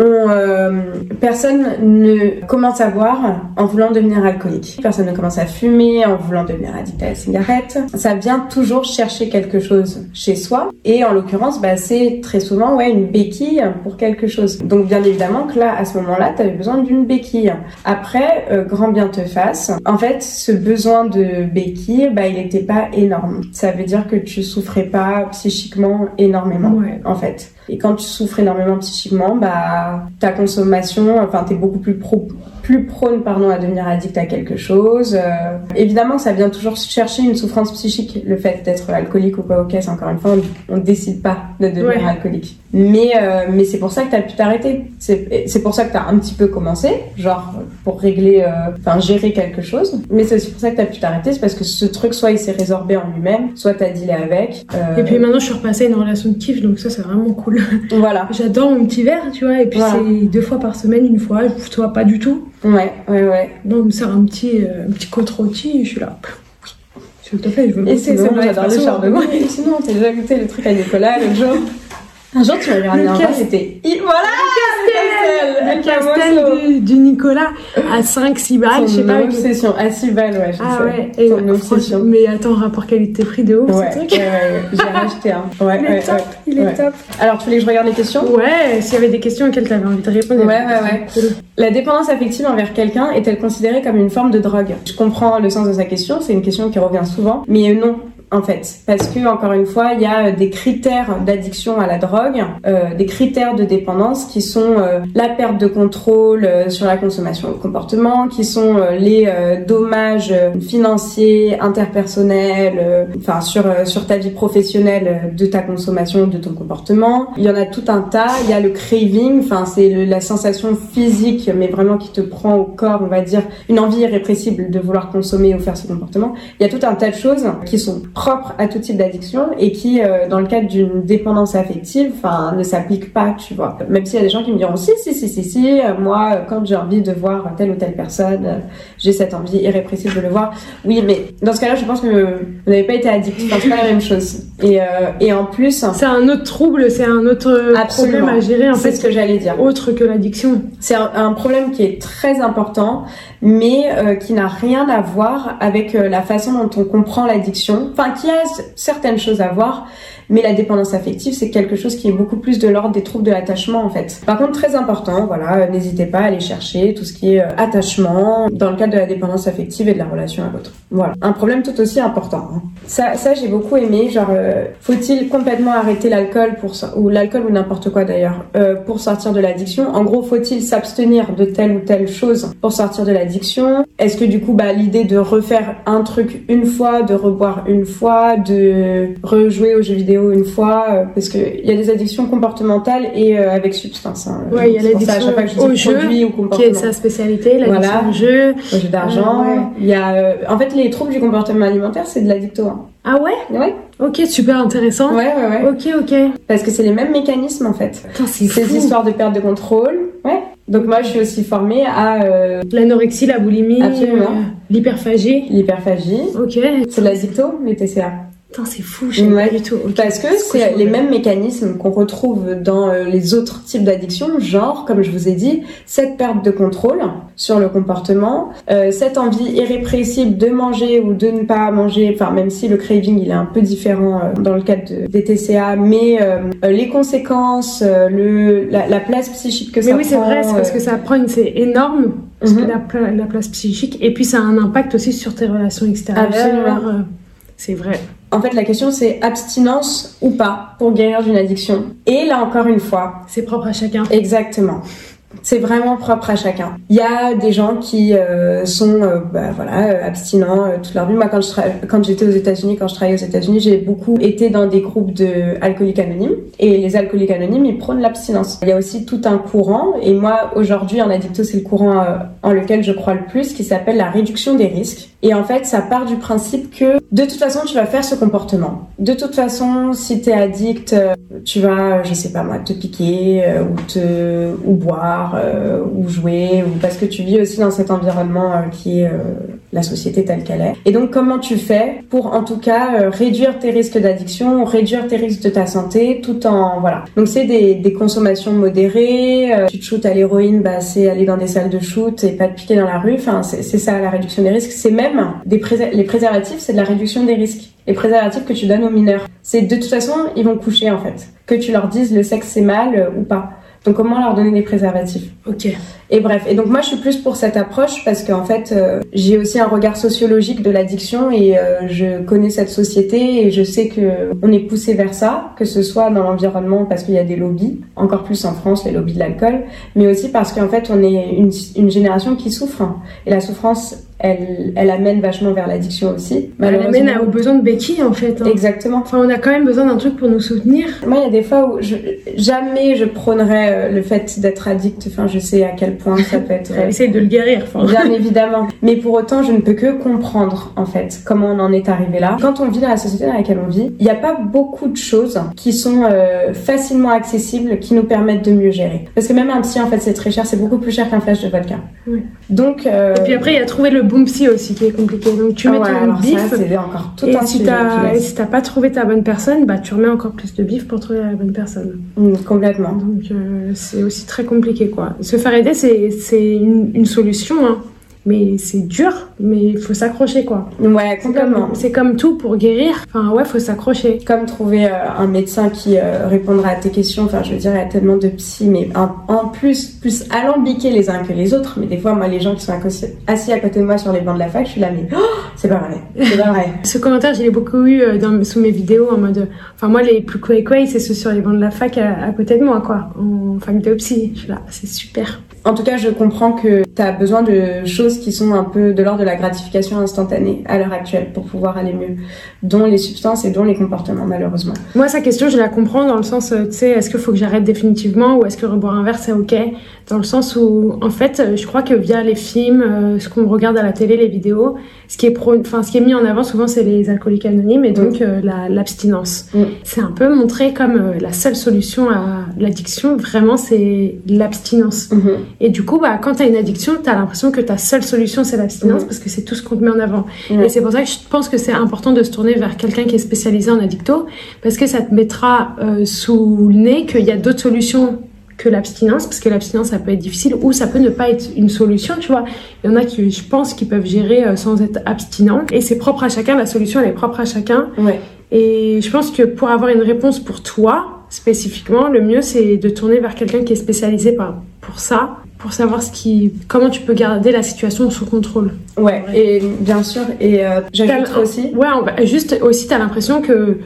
on, euh, personne ne commence à boire en voulant devenir alcoolique. Personne ne commence à fumer en voulant devenir addict à la cigarette. Ça vient toujours chercher quelque chose chez soi. Et en l'occurrence, bah, c'est très souvent ouais, une béquille pour quelque chose. Donc bien évidemment que là, à ce moment-là, tu avais besoin d'une béquille. Après, euh, grand bien te fasse. En fait, ce besoin de béquille, bah, il n'était pas énorme. Ça veut dire que tu souffrais pas psychiquement énormément Ouais. en fait. Et quand tu souffres énormément psychiquement, bah ta consommation, enfin t'es beaucoup plus pro, plus prône pardon à devenir addict à quelque chose. Euh, évidemment, ça vient toujours chercher une souffrance psychique. Le fait d'être alcoolique ou pas au caisse, encore une fois, on, décide pas de devenir Ouais. alcoolique. Mais euh, mais c'est pour ça que t'as pu t'arrêter. C'est c'est pour ça que t'as un petit peu commencé, genre pour régler, euh, enfin gérer quelque chose. Mais c'est aussi pour ça que t'as pu t'arrêter, c'est parce que ce truc soit il s'est résorbé en lui-même, soit t'as dealé avec. Et puis maintenant, je suis repassée à une relation de kiff, donc ça, c'est vraiment cool. voilà. J'adore mon petit verre, tu vois, et puis Voilà. c'est deux fois par semaine, une fois, je tu vois pas du tout. Ouais, ouais, ouais. Non, on me sert un petit, euh, un petit côte rôti, et je suis là. S'il te plaît, je veux Et goûter, sinon, ça m'arrive j'adore le charbon. Et sinon, t'as déjà goûté le truc à Nicolas l'autre jour Un jour, tu m'avais ramené un Le c'était... Voilà Le Le castel du, Nicolas à 5-6 balles, je sais pas. obsession. À 6 balles, ouais, je Ah sais. ouais, et Son obsession. mais attends, rapport qualité-prix de ouf, Ouais, truc. ouais, ouais. J'ai racheté un. Ouais, Il est top, il est top. Alors, tu voulais que je regarde les questions? Ouais, s'il y avait des questions auxquelles tu avais envie de répondre. Ouais, ouais, ouais. La dépendance affective envers quelqu'un est-elle considérée comme une forme de drogue? Je comprends le sens de sa question, c'est une question qui revient souvent, mais non. En fait, parce que encore une fois, il y a euh, des critères d'addiction à la drogue, euh, des critères de dépendance qui sont euh, la perte de contrôle euh, sur la consommation le comportement, qui sont euh, les euh, dommages financiers, interpersonnels, enfin sur sur ta vie professionnelle de ta consommation, de ton comportement. Il y en a tout un tas. Il y a le craving, enfin c'est la sensation physique, mais vraiment qui te prend au corps, on va dire, une envie irrépressible de vouloir consommer ou faire ce comportement. Il y a tout un tas de choses qui sont propres à tout type d'addiction et qui, euh, dans le cadre d'une dépendance affective, enfin, ne s'appliquent pas, tu vois. Même s'il y a des gens qui me diront si, si, si, si, si, euh, moi, euh, quand j'ai envie de voir telle ou telle personne, j'ai cette envie irrépressible de le voir. Oui, mais dans ce cas-là, je pense que vous n'avez pas été addict. Enfin, c'est pas la même chose. Et, euh, et en plus, C'est un autre trouble, c'est un autre Absolument. problème à gérer en c'est fait, ce que j'allais dire. autre que l'addiction. C'est un, un problème qui est très important, mais euh, qui n'a rien à voir avec la façon dont on comprend l'addiction. Enfin, c- certaines choses à voir, mais la dépendance affective, c'est quelque chose qui est beaucoup plus de l'ordre des troubles de l'attachement, en fait. Par contre, très important, voilà, euh, n'hésitez pas à aller chercher tout ce qui est euh, attachement dans le cadre de la dépendance affective et de la relation à l'autre. Voilà, un problème tout aussi important. hein. Ça, j'ai beaucoup aimé. Genre, euh, faut-il complètement arrêter l'alcool pour ou l'alcool ou n'importe quoi d'ailleurs pour sortir de l'addiction? En gros, faut-il s'abstenir de telle ou telle chose pour sortir de l'addiction? Est-ce que du coup, bah, l'idée de refaire un truc une fois, de reboire une fois, de rejouer aux jeux vidéo une fois, euh, parce que il y a des addictions comportementales et euh, avec substance. Hein. Ouais, il y a l'addiction au jeu, qui est sa spécialité, l'addiction Voilà. au jeu. Au jeu d'argent. Ah, ouais. Il y a, euh, en fait, les troubles du comportement alimentaire, c'est de l'addicto. Hein. Ah ouais? Ouais, Ok, super intéressant. ouais, ouais, ouais. Ok, ok. Parce que c'est les mêmes mécanismes en fait. C'est Ces histoires de perte de contrôle. Ouais. Donc moi, je suis aussi formée à euh, L'anorexie, la boulimie, l'hyperphagie. l'hyperphagie. Ok. C'est de l'addicto, les TCA. Putain, c'est fou, je sais Ouais. pas du tout. Parce que c'est les mêmes mécanismes qu'on retrouve dans euh, les autres types d'addictions, genre, comme je vous ai dit, cette perte de contrôle sur le comportement, euh, cette envie irrépressible de manger ou de ne pas manger, enfin même si le craving il est un peu différent euh, dans le cadre de- des TCA, mais euh, les conséquences, euh, le, la, la place psychique que Mais ça oui, c'est prend, vrai, c'est parce euh, que ça prend une, c'est énorme, parce que Mhm. la, la place psychique, et puis ça a un impact aussi sur tes relations extérieures. Absolument. euh, C'est vrai. En fait, la question c'est abstinence ou pas pour guérir d'une addiction. Et là encore une fois, C'est propre à chacun. Exactement. C'est vraiment propre à chacun. Il y a des gens qui euh, sont euh, bah, voilà euh, abstinents euh, toute leur vie. Moi, quand je quand j'étais aux États-Unis, quand je travaillais aux États-Unis, j'ai beaucoup été dans des groupes de alcooliques anonymes. Et les alcooliques anonymes, ils prônent l'abstinence. Il y a aussi tout un courant. Et moi, aujourd'hui, en addicto, c'est le courant en lequel je crois le plus, qui s'appelle la réduction des risques. Et en fait, ça part du principe que de toute façon, tu vas faire ce comportement. De toute façon, si t'es addict, euh, tu vas, je sais pas moi, te piquer euh, ou te ou boire euh, ou jouer ou parce que tu vis aussi dans cet environnement euh, qui est euh, la société telle qu'elle est. Et donc, comment tu fais pour en tout cas euh, réduire tes risques d'addiction, réduire tes risques de ta santé, tout en voilà. Donc c'est des, des consommations modérées. euh, tu te shootes à l'héroïne, bah c'est aller dans des salles de shoot et pas te piquer dans la rue. Enfin, c'est ça la réduction des risques. C'est même des préser- les préservatifs, c'est de la réduction des risques. Les préservatifs que tu donnes aux mineurs, c'est de toute façon ils vont coucher en fait. Que tu leur dises le sexe c'est mal euh, ou pas. Donc comment leur donner des préservatifs? Ok. Et bref, et donc moi je suis plus pour cette approche parce qu'en fait euh, j'ai aussi un regard sociologique de l'addiction et euh, je connais cette société et je sais que on est poussé vers ça, que ce soit dans l'environnement parce qu'il y a des lobbies, encore plus en France les lobbies de l'alcool, mais aussi parce qu'en fait on est une, une génération qui souffre et la souffrance elle, elle amène vachement vers l'addiction aussi. Elle amène au besoin de béquilles en fait. hein. Exactement. Enfin, on a quand même besoin d'un truc pour nous soutenir. Moi, il y a des fois où je, jamais je prônerais euh, le fait d'être addict. Enfin, je sais à quel point ça peut être. Essaye de le guérir. Enfin. Bien évidemment. Mais pour autant, je ne peux que comprendre, en fait, comment on en est arrivé là. Quand on vit dans la société dans laquelle on vit, il n'y a pas beaucoup de choses qui sont euh, facilement accessibles, qui nous permettent de mieux gérer. Parce que même un psy, en fait, c'est très cher. C'est beaucoup plus cher qu'un flash de vodka. Oui. Donc, euh, Et puis après, il y a trouver le bon psy aussi qui est compliqué. Donc tu mets ouais, ton bif. ça, c'est encore tout et un si t'as si t'as pas trouvé ta bonne personne, bah tu remets encore plus de bif pour trouver la bonne personne. Mm, complètement. Donc euh, c'est aussi très compliqué quoi. Se faire aider c'est c'est une, une solution hein. Mais c'est dur, mais il faut s'accrocher quoi. Ouais, C'est complètement. comme, c'est comme tout pour guérir. Enfin ouais, faut s'accrocher. comme trouver euh, un médecin qui euh, répondra à tes questions. Enfin, je veux dire, il y a tellement de psy, mais en, en plus, plus alambiqués les uns que les autres. Mais des fois, moi, les gens qui sont assis- assis à côté de moi sur les bancs de la fac, je suis là, mais oh, c'est pas vrai, c'est pas vrai. Ce commentaire, je l'ai beaucoup eu euh, dans, sous mes vidéos en mode. Enfin, moi, les plus quoi, c'est ceux sur les bancs de la fac à, à côté de moi, quoi. En fac de psy. Je suis là, c'est super. En tout cas, je comprends que tu as besoin de choses qui sont un peu de l'ordre de la gratification instantanée à l'heure actuelle pour pouvoir aller mieux, dont les substances et dont les comportements, malheureusement. Moi, sa question, je la comprends dans le sens, euh, tu sais, est-ce qu'il faut que j'arrête définitivement ou est-ce que reboire un verre, c'est ok? Dans le sens où, en fait, euh, je crois que via les films, euh, ce qu'on regarde à la télé, les vidéos, ce qui est, pro... enfin, ce qui est mis en avant souvent, c'est les alcooliques anonymes et donc euh, la- l'abstinence. Mm. C'est un peu montré comme euh, la seule solution à l'addiction, vraiment, c'est l'abstinence. Mhm. Et du coup, bah, quand t'as une addiction, t'as l'impression que ta seule solution, c'est l'abstinence Mhm. parce que c'est tout ce qu'on te met en avant. Et c'est pour ça que je pense que c'est important de se tourner vers quelqu'un qui est spécialisé en addicto parce que ça te mettra euh, sous le nez qu'il y a d'autres solutions que l'abstinence, parce que l'abstinence ça peut être difficile ou ça peut ne pas être une solution, tu vois. Il y en a qui, je pense, qui peuvent gérer euh, sans être abstinents. Et c'est propre à chacun, la solution elle est propre à chacun. Ouais. Et je pense que pour avoir une réponse pour toi, spécifiquement, le mieux c'est de tourner vers quelqu'un qui est spécialisé par, pour ça, pour savoir ce qui, comment tu peux garder la situation sous contrôle. Ouais, et bien sûr, et euh, j'ajoute aussi. Ouais, on va- juste aussi, t'as l'impression que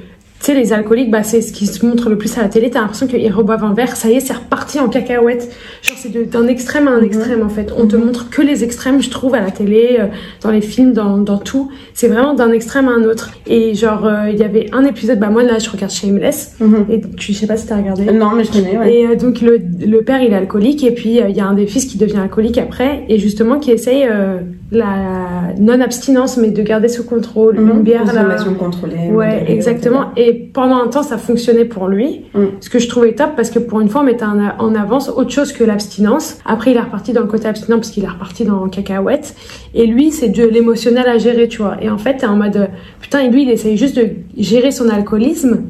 sais, les alcooliques, bah, c'est ce qui se montre le plus à la télé. T'as l'impression qu'ils reboivent un verre, ça y est, c'est reparti en cacahuète. Genre, c'est d'un extrême à un extrême, en fait. On te montre que les extrêmes, je trouve, à la télé, euh, dans les films, dans, dans tout. C'est vraiment d'un extrême à un autre. Et genre, euh, il y avait un épisode, bah, moi, là, je regarde Shameless. Mhm. Et tu sais pas si t'as regardé. Non, mais je connais, ouais. Et euh, donc le, le père il est alcoolique et puis euh, il y a un des fils qui devient alcoolique après et justement qui essaye la non abstinence mais de garder sous contrôle une bière là. Consommation contrôlée. Ouais exactement et pendant un temps ça fonctionnait pour lui Mm. ce que je trouvais top parce que pour une fois on mettait en, avance autre chose que l'abstinence après il est reparti dans le côté abstinent parce qu'il est reparti dans cacahuète et lui c'est de l'émotionnel à gérer tu vois et en fait t'es en mode putain lui il essaye juste de gérer son alcoolisme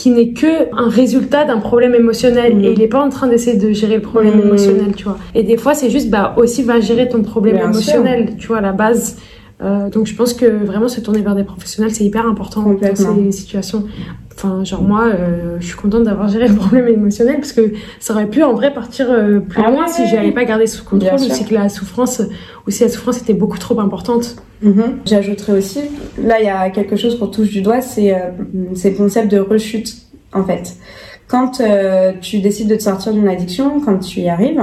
qui n'est que un résultat d'un problème émotionnel Mhm. et il est pas en train d'essayer de gérer le problème Mhm. émotionnel tu vois et des fois c'est juste bah aussi va gérer ton problème Bien émotionnel tu vois à la base Euh, donc je pense que vraiment se tourner vers des professionnels c'est hyper important dans ces situations enfin genre moi euh, je suis contente d'avoir géré le problème émotionnel parce que ça aurait pu en vrai partir euh, plus Ah loin ouais, si ouais. j'avais pas gardé sous contrôle si que la souffrance ou si la souffrance était beaucoup trop importante Mhm. J'ajouterais aussi, là il y a quelque chose qu'on touche du doigt, c'est c'est le concept de rechute en fait. Quand euh, tu décides de te sortir d'une addiction, quand tu y arrives,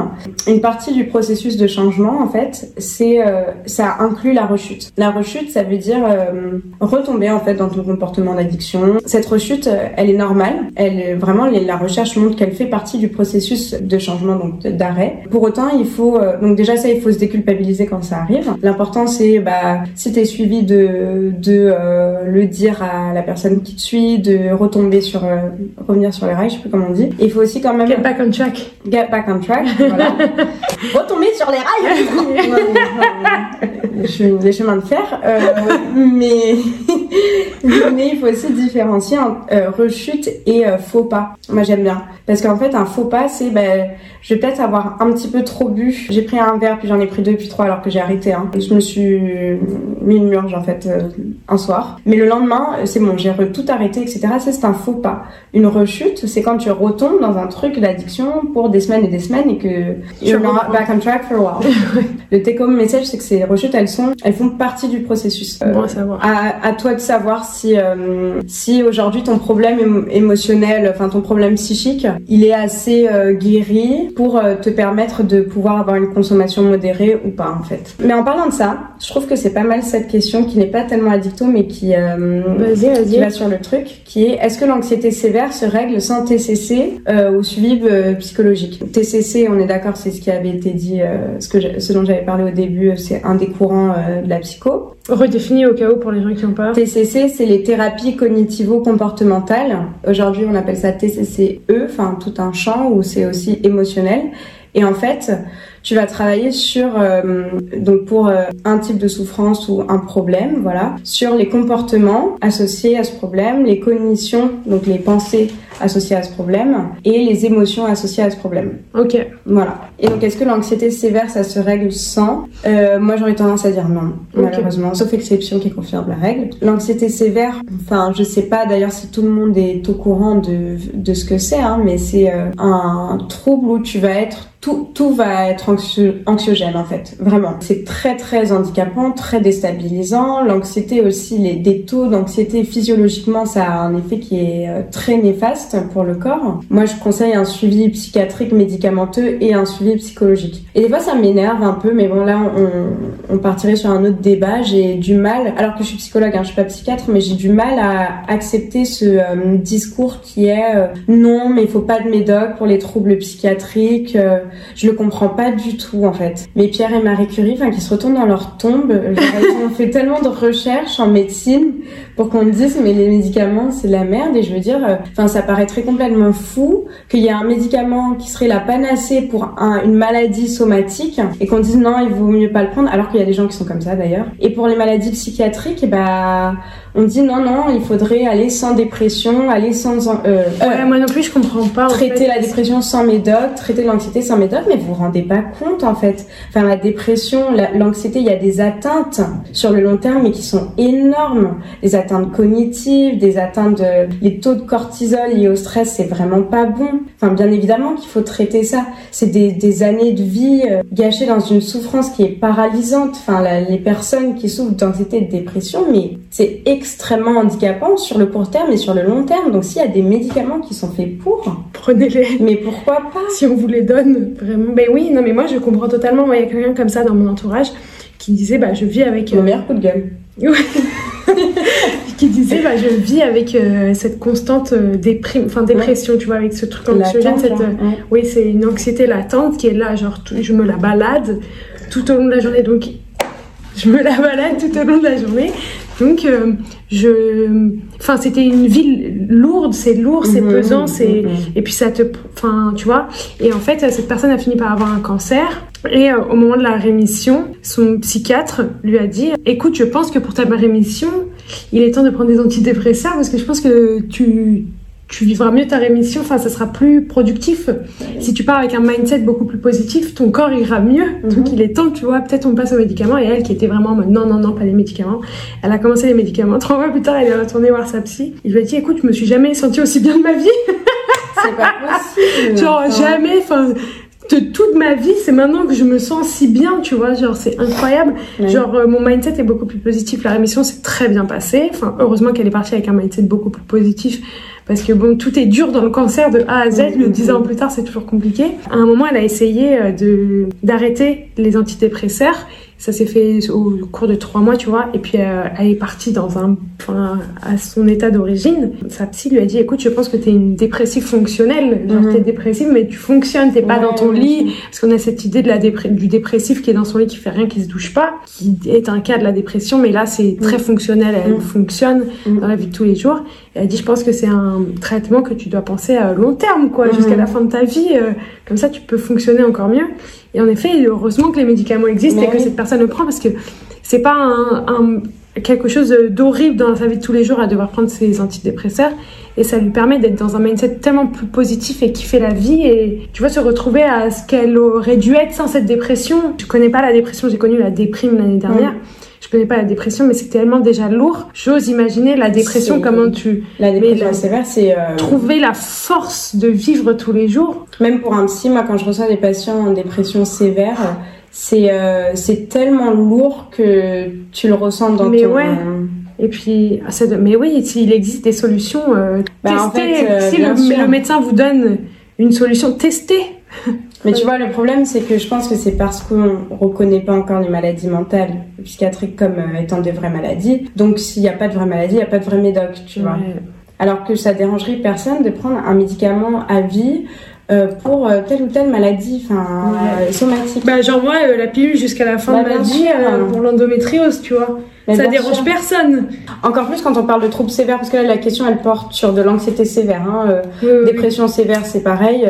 une partie du processus de changement en fait, c'est euh, ça inclut la rechute. La rechute, ça veut dire euh, retomber en fait dans ton comportement d'addiction. Cette rechute, euh, elle est normale. Elle vraiment la recherche montre qu'elle fait partie du processus de changement donc d'arrêt. Pour autant, il faut euh, donc déjà ça, il faut se déculpabiliser quand ça arrive. L'important c'est bah si t'es suivi de de euh, le dire à la personne qui te suit, de retomber sur revenir sur les rails, sais plus comment on dit. Il faut aussi quand même get back on track get back on track, voilà. retomber sur les rails. Les chemins de fer, euh, mais mais il faut aussi différencier entre euh, rechute et euh, faux pas. Moi j'aime bien parce qu'en fait un faux pas c'est ben je vais peut-être avoir un petit peu trop bu. J'ai pris un verre puis j'en ai pris deux puis trois alors que j'ai arrêté. Hein. Je me suis mis une murge en fait euh, un soir. Mais le lendemain c'est bon j'ai tout arrêté etc. Ça c'est un faux pas. Une rechute c'est quand tu retombes dans un truc d'addiction pour des semaines et des semaines et que you're not back on track for a while. le take home message c'est que ces rechutes elles sont elles font partie du processus. Euh, bon à savoir à, à toi de savoir si euh, si aujourd'hui ton problème émo- émotionnel, enfin ton problème psychique, il est assez euh, guéri pour euh, te permettre de pouvoir avoir une consommation modérée ou pas en fait. Mais en parlant de ça, je trouve que c'est pas mal cette question qui n'est pas tellement addicto mais qui euh, va sur le truc, qui est est-ce que l'anxiété sévère se règle sans TCC euh, ou suivi euh, psychologique TCC, on est d'accord, c'est ce qui avait été dit, euh, ce que j'ai- ce dont j'avais parlé au début, c'est un des courants de la psycho. redéfinis au cas où pour les gens qui ont peur TCC, c'est les thérapies cognitivo-comportementales. Aujourd'hui, on appelle ça TCCE, enfin tout un champ où c'est aussi émotionnel. Et en fait, tu vas travailler sur euh, donc pour euh, un type de souffrance ou un problème, voilà, sur les comportements associés à ce problème, les cognitions, donc les pensées associées à ce problème et les émotions associées à ce problème. ok Voilà. Et donc, est-ce que l'anxiété sévère, ça se règle sans? Euh, Moi, j'aurais tendance à dire non, malheureusement, sauf exception qui confirme la règle. L'anxiété sévère, enfin, je sais pas d'ailleurs si tout le monde est au courant de, de ce que c'est, hein, mais c'est euh, un trouble où tu vas être tout, tout va être anxio- anxiogène en fait, vraiment. C'est très très handicapant, très déstabilisant. L'anxiété aussi, les, des taux d'anxiété physiologiquement, ça a un effet qui est euh, très néfaste pour le corps. Moi, je conseille un suivi psychiatrique médicamenteux et un suivi psychologique. Et des fois, ça m'énerve un peu, mais bon là, on, partirait sur un autre débat. J'ai du mal, alors que je suis psychologue, hein, je suis pas psychiatre, mais j'ai du mal à accepter ce euh, discours qui est euh, non, mais il faut pas de médoc pour les troubles psychiatriques. euh, je le comprends pas du tout en fait. Mais Pierre et Marie Curie, enfin, qui se retournent dans leur tombe, euh, ils ont fait tellement de recherches en médecine pour qu'on dise mais les médicaments c'est de la merde et je veux dire, enfin ça paraîtrait complètement fou qu'il y ait un médicament qui serait la panacée pour un- une maladie somatique et qu'on dise non il vaut mieux pas le prendre alors qu'il y a des gens qui sont comme ça d'ailleurs. Et pour les maladies psychiatriques, eh bah on dit non non il faudrait aller sans dépression, aller sans euh, ouais moi non plus je comprends pas traiter fait. la dépression sans médoc, traiter l'anxiété sans médoc. mais vous vous rendez pas compte en fait. Enfin, la dépression, l'anxiété, il y a des atteintes sur le long terme, mais qui sont énormes. Des atteintes cognitives, des atteintes de... Les taux de cortisol au stress, c'est vraiment pas bon. Enfin, bien évidemment qu'il faut traiter ça. C'est des, des, années de vie euh, gâchées dans une souffrance qui est paralysante. Enfin, les personnes qui souffrent d'anxiété et de dépression, mais c'est extrêmement handicapant sur le court terme et sur le long terme. Donc, s'il y a des médicaments qui sont faits pour, prenez-les. Mais pourquoi pas? Si on vous les donne, vraiment. Ben oui, non, mais moi, je comprends totalement. Moi, il y a quelqu'un comme ça dans mon entourage qui disait, bah, je vis avec. Mon meilleur coup de gueule. qui disait. Bah, je vis avec euh, cette constante euh, déprime, enfin dépression tu vois avec ce truc anxiogène cette, euh, oui c'est une anxiété latente qui est là genre je me la balade tout au long de la journée. Donc je me la balade tout au long de la journée. Donc je enfin c'était une ville lourde c'est lourd c'est pesant c'est et puis ça te enfin tu vois. Et en fait cette personne a fini par avoir un cancer. Et au moment de la rémission son psychiatre lui a dit écoute je pense que pour ta rémission il est temps de prendre des antidépresseurs parce que je pense que tu, tu vivras mieux ta rémission, enfin ça sera plus productif. Si tu pars avec un mindset beaucoup plus positif, ton corps ira mieux. Donc mhm. il est temps, tu vois, peut-être on passe aux médicaments. Et elle qui était vraiment en mode non, non, non, pas les médicaments. Elle a commencé les médicaments. Trois mois plus tard, elle est retournée voir sa psy. Il lui a dit écoute, je me suis jamais sentie aussi bien de ma vie. C'est pas possible. Genre jamais, enfin de toute ma vie, c'est maintenant que je me sens si bien, tu vois, genre c'est incroyable. Genre euh, mon mindset est beaucoup plus positif, la rémission s'est très bien passée. Enfin, heureusement qu'elle est partie avec un mindset beaucoup plus positif parce que bon, tout est dur dans le cancer de A à Z. Le dix ans plus tard, c'est toujours compliqué. À un moment, elle a essayé euh, de d'arrêter les antidépresseurs ça s'est fait au cours de trois mois, tu vois. Et puis euh, elle est partie dans un, enfin, à son état d'origine. Sa psy lui a dit, écoute, je pense que t'es une dépressive fonctionnelle. Genre mhm. t'es dépressive, mais tu fonctionnes, t'es pas dans ton lit. Parce qu'on a cette idée de la du dépressif qui est dans son lit, qui fait rien, qui se douche pas, qui est un cas de la dépression. Mais là, c'est très mhm. fonctionnel. Elle mhm. fonctionne dans la vie de tous les jours. Elle dit, je pense que c'est un traitement que tu dois penser à long terme, quoi, jusqu'à la fin de ta vie. Euh, comme ça, tu peux fonctionner encore mieux. Et en effet, heureusement que les médicaments existent et que cette personne le prend parce que c'est pas un, quelque chose d'horrible dans sa vie de tous les jours à devoir prendre ses antidépresseurs et ça lui permet d'être dans un mindset tellement plus positif et qui fait la vie et tu vois se retrouver à ce qu'elle aurait dû être sans cette dépression. Je connais pas la dépression, j'ai connu la déprime l'année dernière je connais pas la dépression, mais c'est tellement déjà lourd. J'ose imaginer la dépression, comment tu... La dépression sévère, c'est... Euh, trouver la force de vivre tous les jours. Même pour un psy, moi, quand je reçois des patients en dépression sévère, c'est euh, c'est tellement lourd que tu le ressens dans mais Ouais. Et puis, ah, mais oui, s'il existe des solutions, euh, bah, testez. si le, le, médecin vous donne une solution, testez. Mais tu vois, le problème, c'est que je pense que c'est parce qu'on reconnaît pas encore les maladies mentales psychiatriques comme euh, étant des vraies maladies. Donc, s'il n'y a pas de vraies maladies, il n'y a pas de vrai médoc, tu vois. Alors que ça dérangerait personne de prendre un médicament à vie euh, pour euh, telle ou telle maladie enfin somatique. Bah genre moi la pilule jusqu'à la fin de ma vie pour l'endométriose, tu vois. ça dérange personne. Encore plus quand on parle de troubles sévères parce que là la question elle porte sur de l'anxiété sévère hein, dépression sévère c'est pareil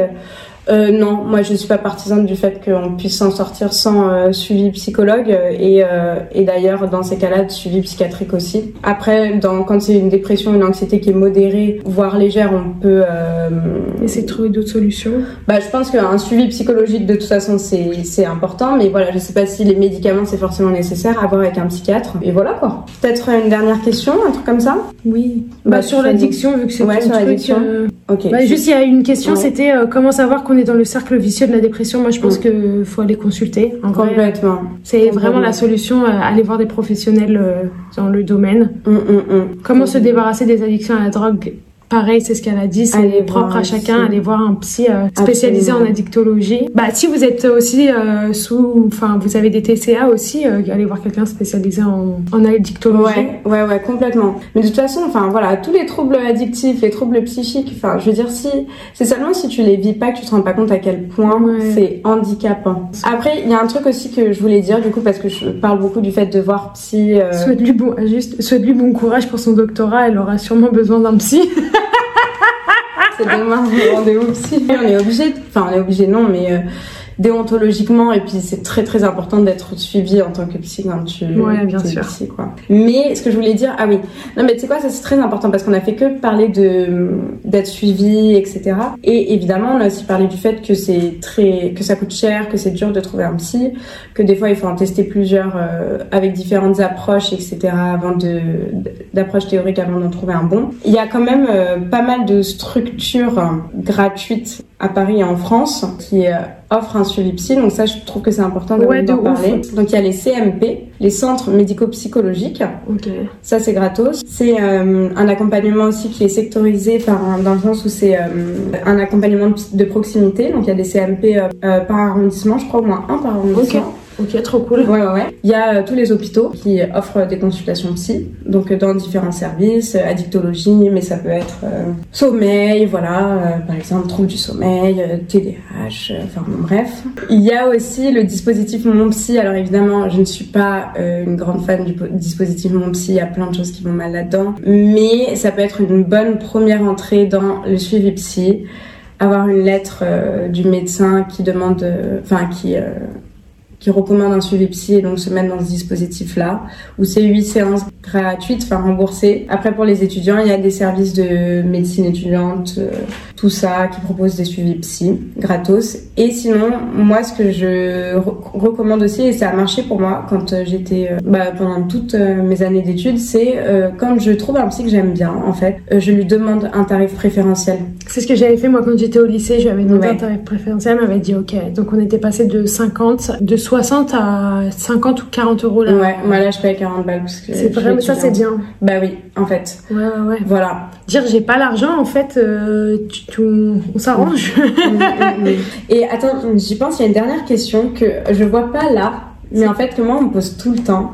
euh, non, moi je ne suis pas partisane du fait qu'on puisse s'en sortir sans euh, suivi psychologue et, euh, et d'ailleurs dans ces cas-là de suivi psychiatrique aussi. Après, dans, quand c'est une dépression, une anxiété qui est modérée, voire légère, on peut essayer de trouver d'autres solutions. Bah, je pense qu'un suivi psychologique de toute façon c'est important, mais voilà, je sais pas si les médicaments c'est forcément nécessaire à voir avec un psychiatre. Et voilà quoi. Peut-être une dernière question, un truc comme ça? Oui. Bah, sur l'addiction vu que c'est ouais, sur l'addiction. Ok. Bah, juste il y a une question, c'était comment savoir qu'on est dans le cercle vicieux de la dépression, moi je pense mm. qu'il faut aller consulter. En Complètement. C'est vraiment la solution, euh, aller voir des professionnels euh, dans le domaine. Mm, mm, comment se débarrasser des addictions à la drogue Pareil, c'est ce qu'elle a dit, c'est propre à chacun. Allez voir un psy euh, spécialisé en addictologie. Bah, si vous êtes aussi euh, sous, enfin, vous avez des TCA aussi, euh, allez voir quelqu'un spécialisé en, en addictologie. Ouais, ouais, ouais, complètement. Mais de toute façon, enfin, voilà, tous les troubles addictifs, les troubles psychiques, enfin, je veux dire, si, c'est seulement si tu les vis pas que tu te rends pas compte à quel point c'est handicapant. Après, il y a un truc aussi que je voulais dire, du coup, parce que je parle beaucoup du fait de voir psy. Souhaite-lui bon, juste, souhaite-lui bon courage pour son doctorat, elle aura sûrement besoin d'un psy. c'est demain rendez-vous psy. On est obligé, enfin on est obligé non, mais euh, déontologiquement et puis c'est très très important d'être suivi en tant que psy quand tu Ouais, bien sûr. psy, quoi. Mais ce que je voulais dire, ah oui, non mais tu sais quoi, ça c'est très important parce qu'on a fait que parler de d'être suivi, etc. Et évidemment, on a aussi parlé du fait que c'est très que ça coûte cher, que c'est dur de trouver un psy, que des fois il faut en tester plusieurs euh, avec différentes approches, etc. avant de d'approches théoriques avant d'en trouver un bon. Il y a quand même euh, pas mal de structures gratuites à Paris et en France qui euh, offrent un suivi psy. Donc ça, je trouve que c'est important de- Ouais, de d'en ouf. parler. Donc il y a les CMP, les centres médico-psychologiques. Ok. Ça, c'est gratos. C'est euh, un accompagnement aussi qui est sectorisé par un- dans le sens où c'est euh, un accompagnement de, de proximité. Donc il y a des CMP euh, euh, par arrondissement, je crois au moins un par arrondissement. Ok, trop cool. Ouais, ouais, ouais. Il y a euh, tous les hôpitaux qui offrent des consultations psy, donc euh, dans différents services, euh, addictologie, mais ça peut être sommeil, voilà, par exemple trouble du sommeil, TDAH, enfin bref. Il y a aussi le dispositif Mon Psy. Alors évidemment, je ne suis pas une grande fan du po- dispositif Mon Psy. Il y a plein de choses qui vont mal là-dedans, mais ça peut être une bonne première entrée dans le suivi psy. Avoir une lettre du médecin qui demande, enfin qui qui recommande un suivi psy et donc se mettre dans ce dispositif-là, où c'est huit séances gratuites, enfin remboursées. Après, pour les étudiants, il y a des services de médecine étudiante, euh, tout ça, qui proposent des suivis psy, gratos. Et sinon, moi, ce que je re- recommande aussi, et ça a marché pour moi quand euh, j'étais, euh, bah, pendant toutes mes années d'études, c'est euh, quand je trouve un psy que j'aime bien, en fait, je lui demande un tarif préférentiel. C'est ce que j'avais fait moi quand j'étais au lycée. Je lui avais demandé Ouais. un tarif préférentiel. Elle m'avait dit ok. Donc on était passé de 50, de 60 à 50 ou 40 euros là. Ouais, moi là, je paye 40 balles parce que C'est suis vraiment ça, c'est bien. Bah oui, en fait. Ouais, ouais, ouais. Voilà. Dire j'ai pas l'argent, en fait, euh, tu, tu- on s'arrange. Et attends, j'y pense, il y a une dernière question que je vois pas là, mais en fait que moi on me pose tout le temps.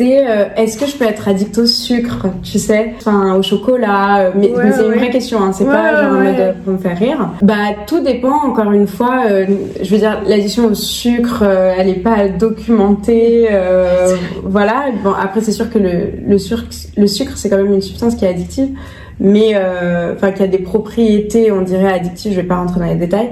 C'est euh, est-ce que je peux être addict au sucre, tu sais, enfin au chocolat, euh, mais, Ouais, mais c'est une vraie question, hein, c'est Ouais, pas genre en mode euh, pour me faire rire. Bah tout dépend encore une fois. euh, je veux dire, l'addiction au sucre, euh, elle est pas documentée, voilà. Bon après c'est sûr que le, le sucre, le sucre c'est quand même une substance qui est addictive mais enfin qui a des propriétés on dirait addictives je vais pas rentrer dans les détails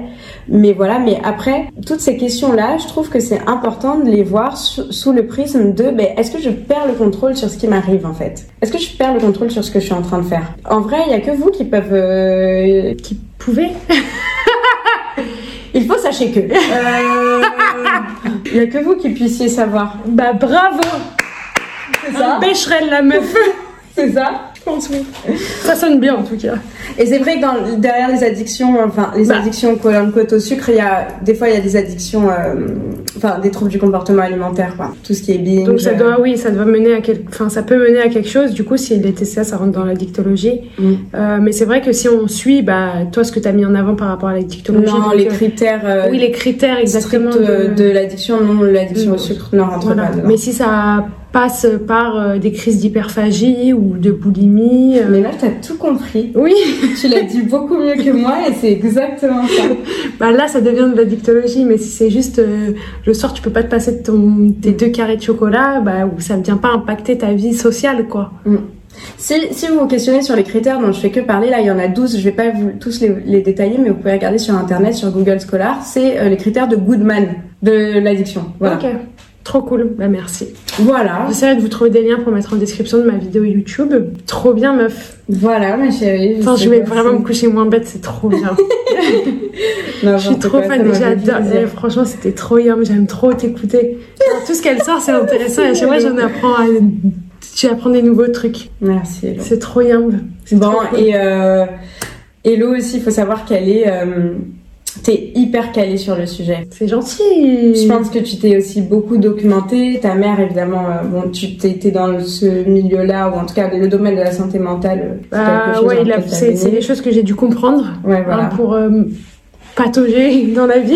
mais voilà mais après toutes ces questions là je trouve que c'est important de les voir sous, sous le prisme de ben, est-ce que je perds le contrôle sur ce qui m'arrive en fait? Est-ce que je perds le contrôle sur ce que je suis en train de faire? En vrai il y a que vous qui peuvent euh, Qui pouvait il faut sachez que. Euh, il y a que vous qui puissiez savoir. Bah bravo! C'est ça. Un la meuf. C'est ça. Ça sonne bien en tout cas. Et c'est vrai que dans, derrière les addictions, enfin les Bah. addictions colonne côte au sucre, il y a des fois il y a des addictions, euh, enfin des troubles du comportement alimentaire, quoi. Tout ce qui est binge. Donc ça euh, doit, oui, ça doit mener à quelque, enfin ça peut mener à quelque chose. Du coup, si les TCA, ça rentre dans la dictologie. Mm. Euh, mais c'est vrai que si on suit, bah toi, ce que tu as mis en avant par rapport à la dictologie. non, donc, les euh, critères. euh, oui, les critères exactement. euh, de- de, l'addiction, non, l'addiction au sucre ne rentre Voilà. pas dedans. Mais si ça passe par euh, des crises d'hyperphagie ou de boulimie. euh, Mais là, t'as tout compris. Oui, tu l'as dit beaucoup mieux que moi et c'est exactement ça. bah là ça devient de la dictologie, mais si c'est juste euh, le soir tu peux pas te passer de ton, tes deux carrés de chocolat, bah ou ça ne vient pas impacter ta vie sociale quoi. Si, si vous vous questionnez sur les critères dont je fais que parler, là il y en a 12, je vais pas vous tous les, les détailler, mais vous pouvez regarder sur internet, sur Google Scholar, c'est euh, les critères de Goodman de l'addiction. Voilà. Trop cool, bah merci. Voilà. J'essaierai de vous trouver des liens pour mettre en description de ma vidéo YouTube. Trop bien meuf. Voilà, ma chérie. Attends, sais je vais vraiment me coucher moins bête, c'est trop bien. Non, Je suis trop fan, j'adore. Eh, Franchement, c'était trop yum, j'aime trop t'écouter. Tout ce qu'elle sort, c'est intéressant et à chaque fois, j'en apprends à... Tu apprends des nouveaux trucs. Merci. C'est trop yum. Bon, trop cool. et euh, Hello aussi, il faut savoir qu'elle est. Euh, T'es hyper calée sur le sujet. C'est gentil. Je pense que tu t'es aussi beaucoup documentée. Ta mère, évidemment, euh, bon, tu t'es t'es dans ce milieu-là, ou en tout cas le domaine de la santé mentale. euh, c'est chose ouais, c'est des choses que j'ai dû comprendre Ouais, voilà. hein, pour euh, patauger dans la vie.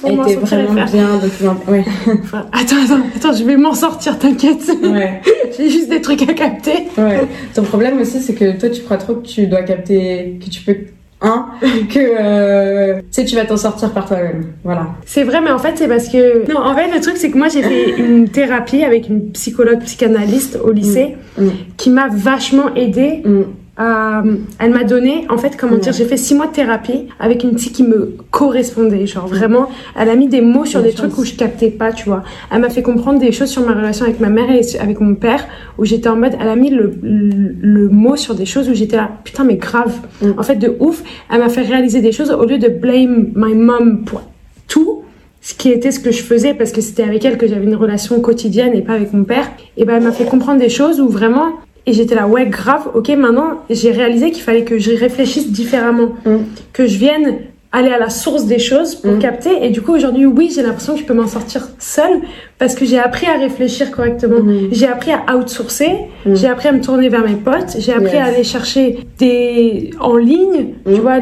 Pour Et t'es et vraiment bien documentée. Ouais. Enfin, attends, attends, attends, je vais m'en sortir, t'inquiète. ouais. j'ai juste des trucs à capter. Ouais. Ton problème aussi, c'est que toi, tu crois trop que tu dois capter, que tu peux, hein, que, euh, tu sais, tu vas t'en sortir par toi-même. Voilà. C'est vrai, mais en fait, c'est parce que. Non, en fait, le truc, c'est que moi, j'ai fait une thérapie avec une psychologue psychanalyste au lycée Mm. qui m'a vachement aidée Mm. À- elle m'a donné, en fait, comment dire, j'ai fait six mois de thérapie avec une psy qui me correspondait. Genre vraiment, elle a mis des mots sur des chance. trucs où je captais pas, tu vois. Elle m'a fait comprendre des choses sur ma relation avec ma mère et avec mon père où j'étais en mode, elle a mis le, le, le mot sur des choses où j'étais là, putain, mais grave. Mm. En fait, de ouf. Elle m'a fait réaliser des choses au lieu de blame my mom pour tout ce qui était ce que je faisais parce que c'était avec elle que j'avais une relation quotidienne et pas avec mon père et ben elle m'a fait comprendre des choses où vraiment et j'étais là ouais grave ok maintenant j'ai réalisé qu'il fallait que je réfléchisse différemment. Mm. que je vienne aller à la source des choses pour Mm. capter. Et du coup aujourd'hui oui j'ai l'impression que je peux m'en sortir seule parce que j'ai appris à réfléchir correctement. Mm. j'ai appris à outsourcer. J'ai appris à me tourner vers mes potes. J'ai appris Yes. à aller chercher des en ligne tu vois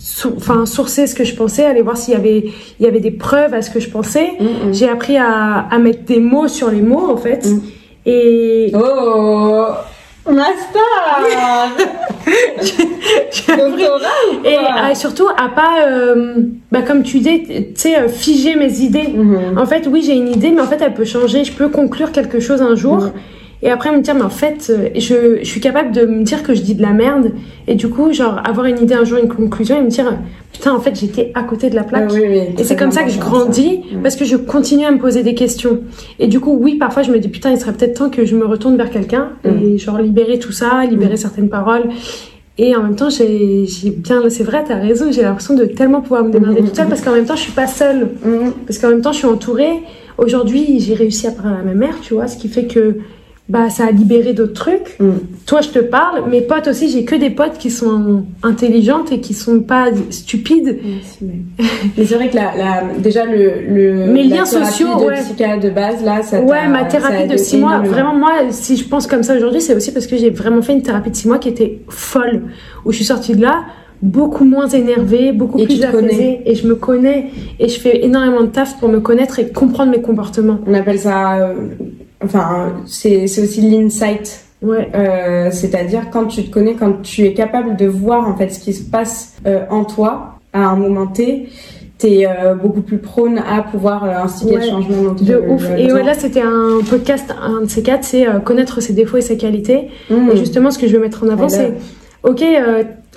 sou- enfin sourcer ce que je pensais aller voir s'il y avait il y avait des preuves à ce que je pensais. J'ai appris à, à mettre des mots sur les mots en fait. Et Oh Master Doctorat ou et quoi à- surtout à pas euh, bah comme tu dis tu sais euh, figer mes idées Mhm. En fait, oui, j'ai une idée, mais en fait, elle peut changer. Je peux conclure quelque chose un jour. Mhm. Et après me dire, mais en fait, euh, je, je suis capable de me dire que je dis de la merde. Et du coup, genre, avoir une idée un jour, une conclusion, et me dire, putain, en fait, j'étais à côté de la plaque. Ah oui, oui, Et c'est comme ça que je grandis, ça. Mm. parce que je continue à me poser des questions. Et du coup, oui, parfois, je me dis, putain, il serait peut-être temps que je me retourne vers quelqu'un, Mm. et genre, libérer tout ça, libérer certaines paroles. Et en même temps, j'ai j'ai bien, c'est vrai, t'as raison, j'ai l'impression de tellement pouvoir me démerder Mhm. toute seule, parce qu'en même temps, je suis pas seule. Parce qu'en même temps, je suis entourée. Aujourd'hui, j'ai réussi à parler à ma mère, tu vois, ce qui fait que bah, ça a libéré d'autres trucs. Mm. Toi, je te parle. Mes potes aussi, j'ai que des potes qui sont intelligentes et qui sont pas stupides. Merci, mais c'est vrai que la, la, déjà le, le Mes la liens sociaux, de ouais. de base là ça Ouais, ma thérapie de aidé 6 mois, vraiment, moi, si je pense comme ça aujourd'hui, c'est aussi parce que j'ai vraiment fait une thérapie de 6 mois qui était folle. Où je suis sortie de là beaucoup moins énervée, beaucoup Et plus apaisée. Et je me connais. Et je fais énormément de taf pour me connaître et comprendre mes comportements. on appelle ça euh, enfin c'est aussi l'insight Ouais. Euh, c'est-à-dire quand tu te connais quand tu es capable de voir en fait ce qui se passe euh, en toi à un moment T t'es euh, beaucoup plus prône à pouvoir euh, instiller Ouais. le changement dont tu De ouf. Et besoin. ouais, là, c'était un podcast, un de ces quatre, c'est connaître ses défauts et ses qualités. Mm. Et justement, ce que je veux mettre en avant, c'est ok,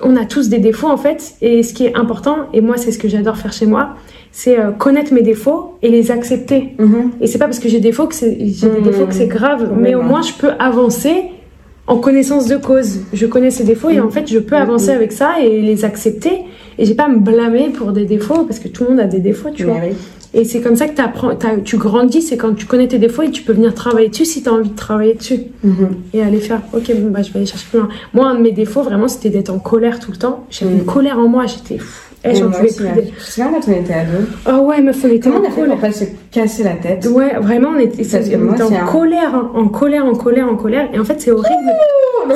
on a tous des défauts en fait, et ce qui est important, et moi, c'est ce que j'adore faire chez moi, c'est euh, connaître mes défauts et les accepter. Mhm. Et c'est pas parce que j'ai des défauts que c'est j'ai des défauts que c'est grave, mais au moins je peux avancer en connaissance de cause. Je connais ces défauts et en fait je peux avancer avec ça et les accepter. Et j'ai pas à me blâmer pour des défauts parce que tout le monde a des défauts, tu vois. Oui. Et c'est comme ça que t'apprends, t'as- tu grandis, c'est quand tu connais tes défauts et tu peux venir travailler dessus si tu as envie de travailler dessus et aller faire, ok, bon, bah, je vais aller chercher plus loin. Moi, un de mes défauts, vraiment, c'était d'être en colère tout le temps. J'avais Mm. une colère en moi, j'étais fou. Et j'en pouvais plus. Tu quand on était ados? Oh ouais, meuf, on était Comment en on a fait colère. pour pas se casser la tête? Ouais, vraiment, on était, que on moi, était en un- colère, en colère, en colère, en colère. Et en fait, c'est horrible.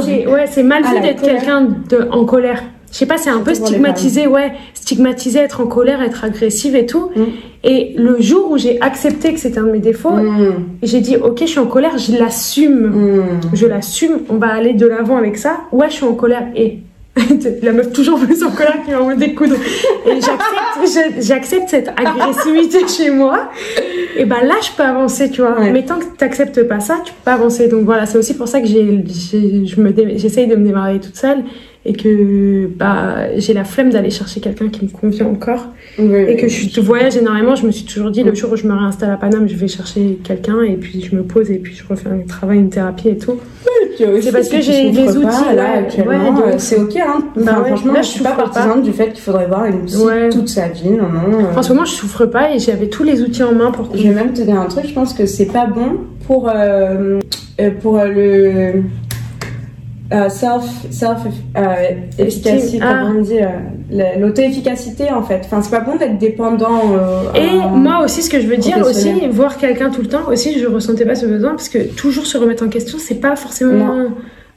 C'est- ouais, c'est mal vu d'être quelqu'un en colère. Je sais pas, c'est un peu stigmatisé, ouais, stigmatisé, être en colère, être agressive et tout. Mm. Et le jour où j'ai accepté que c'était un de mes défauts, Mm. j'ai dit, ok, je suis en colère, je l'assume. Mm. Je l'assume, on va aller de l'avant avec ça. Ouais, je suis en colère. Et la meuf toujours plus en colère qui m'a envie de découdre. Et j'accepte, cette agressivité chez moi. Et ben là, je peux avancer, tu vois. Ouais. Mais tant que t'acceptes pas ça, tu peux pas avancer. Donc voilà, c'est aussi pour ça que j'essaye de me démarrer toute seule et que bah j'ai la flemme d'aller chercher quelqu'un qui me convient encore Oui, et oui. que je voyage énormément je me suis toujours dit le jour où je me réinstalle à Paname je vais chercher quelqu'un et puis je me pose et puis je refais un travail une thérapie et tout C'est parce que j'ai les pas, outils, là, ouais, actuellement, ouais, de euh, c'est ok. Hein. Bah Enfin, ouais, franchement, là, je je suis pas partisane du fait qu'il faudrait voir une psy Ouais. toute sa vie. Non, non. euh, En ce moment, je souffre pas et j'avais tous les outils en main pour Je vais même te dire un truc, je pense que c'est pas bon pour, euh, euh, pour euh, le euh, self, self euh, efficacité, Ah. comment on dit, euh, la- l'auto-efficacité en fait. Enfin, c'est pas bon d'être dépendant. euh, Et moi aussi, ce que je veux dire aussi, voir quelqu'un tout le temps, aussi, je ressentais pas ce besoin parce que toujours se remettre en question, c'est pas forcément,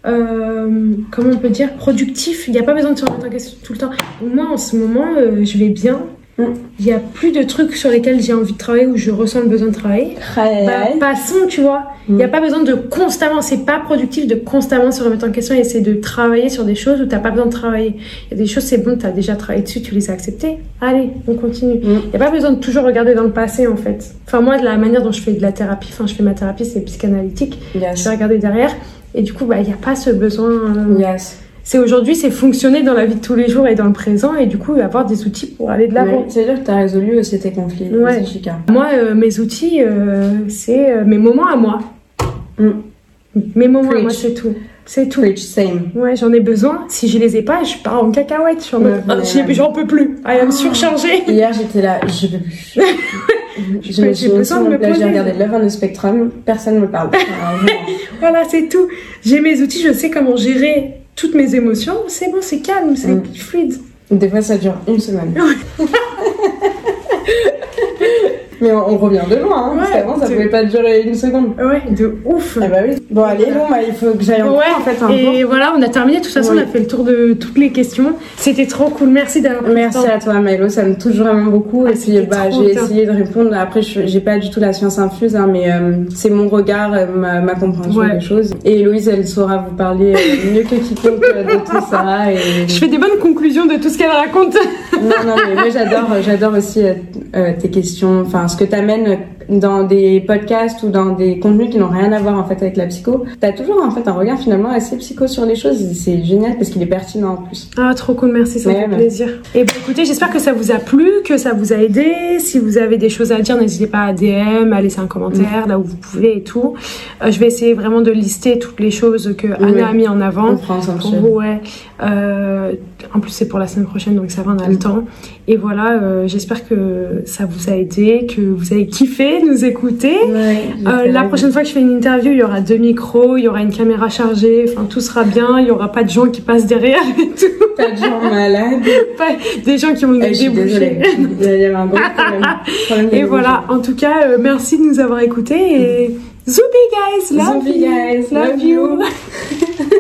euh, comment on peut dire, productif. Il n'y a pas besoin de se remettre en question tout le temps. Moi, en ce moment, je vais bien. Il y a plus de trucs sur lesquels j'ai envie de travailler ou je ressens le besoin de travailler. Bah, passons, tu vois. Il n'y a Mm. pas besoin de constamment, c'est pas productif de constamment se remettre en question et essayer de travailler sur des choses où t'as pas besoin de travailler. Il y a des choses, c'est bon, t'as déjà travaillé dessus, tu les as acceptées. Allez, on continue. Il Mm. n'y a pas besoin de toujours regarder dans le passé, en fait. Enfin, moi, de la manière dont je fais de la thérapie, enfin, je fais ma thérapie, c'est psychanalytique. Yes. Je vais regarder derrière. Et du coup, bah, il n'y a pas ce besoin. euh, Yes. C'est aujourd'hui, c'est fonctionner dans la vie de tous les jours et dans le présent, et du coup, avoir des outils pour aller de l'avant. Ouais, C'est-à-dire que tu as résolu aussi tes conflits, Ouais. c'est chica. Moi, euh, mes outils, euh, c'est euh, mes moments à moi. Mm. Mes moments à moi, c'est tout. C'est tout. Preach, same. Ouais, j'en ai besoin. Si je les ai pas, je pars en cacahuète. Je suis en mode, Ouais, ah, j'en peux plus. I am surchargée. Hier, j'étais là, je peux plus. je me j'ai suis besoin de me plat, j'ai poser. regardé Love on the Spectrum, personne ne me parle. Vraiment. Voilà, c'est tout. J'ai mes outils, je sais comment gérer toutes mes émotions. C'est bon, c'est calme, c'est Mm. fluide. Des fois, ça dure une semaine. Mais on, on revient de loin, hein, parce Ouais, qu'avant, ça pouvait pas durer une seconde. Ouais, de ouf. Ah bah oui. Bon, allez, bon, bah, il faut que j'aille en Ouais, cours, en fait. un et voilà, on a terminé. De toute façon, Oui. on a fait le tour de toutes les questions. C'était trop cool. Merci d'avoir Merci à toi, Maëlo, ça me touche vraiment beaucoup. Ah, et bah, j'ai essayé de répondre. Après, je- j'ai pas du tout la science infuse, hein, mais euh, c'est mon regard, euh, ma, ma compréhension Ouais. des choses. Et Héloïse, elle saura vous parler euh, mieux que quiconque de tout ça. Et... Je fais des bonnes conclusions de tout ce qu'elle raconte. Non, non, mais moi j'adore, j'adore aussi euh, tes questions, enfin ce que t'amènes dans des podcasts ou dans des contenus qui n'ont rien à voir en fait avec la psycho. T'as toujours en fait un regard finalement assez psycho sur les choses. C'est génial parce qu'il est pertinent en plus. Ah, trop cool, merci, ça Ouais, fait ouais. plaisir. Et bah, écoutez, j'espère que ça vous a plu, que ça vous a aidé. Si vous avez des choses à dire, n'hésitez pas à DM, à laisser un commentaire là où vous pouvez et tout. Euh, je vais essayer vraiment de lister toutes les choses que Anna a mis en avant. On prend ensemble. Pour vous, ouais. Euh, en plus, c'est pour la semaine prochaine, donc ça va, on a le temps. Et voilà, euh, j'espère que ça vous a aidé, que vous avez kiffé nous écouter. Euh, la prochaine fois que je fais une interview, il y aura deux micros, il y aura une caméra chargée, enfin tout sera bien, il y aura pas de gens qui passent derrière et tout, Pas de gens malades. pas des gens qui ont suis débouché. désolée. Il y avait un gros problème. Et voilà, en tout cas, euh, merci de nous avoir écoutés et Zoubi guys, love Zombie you, guys, love love you. you.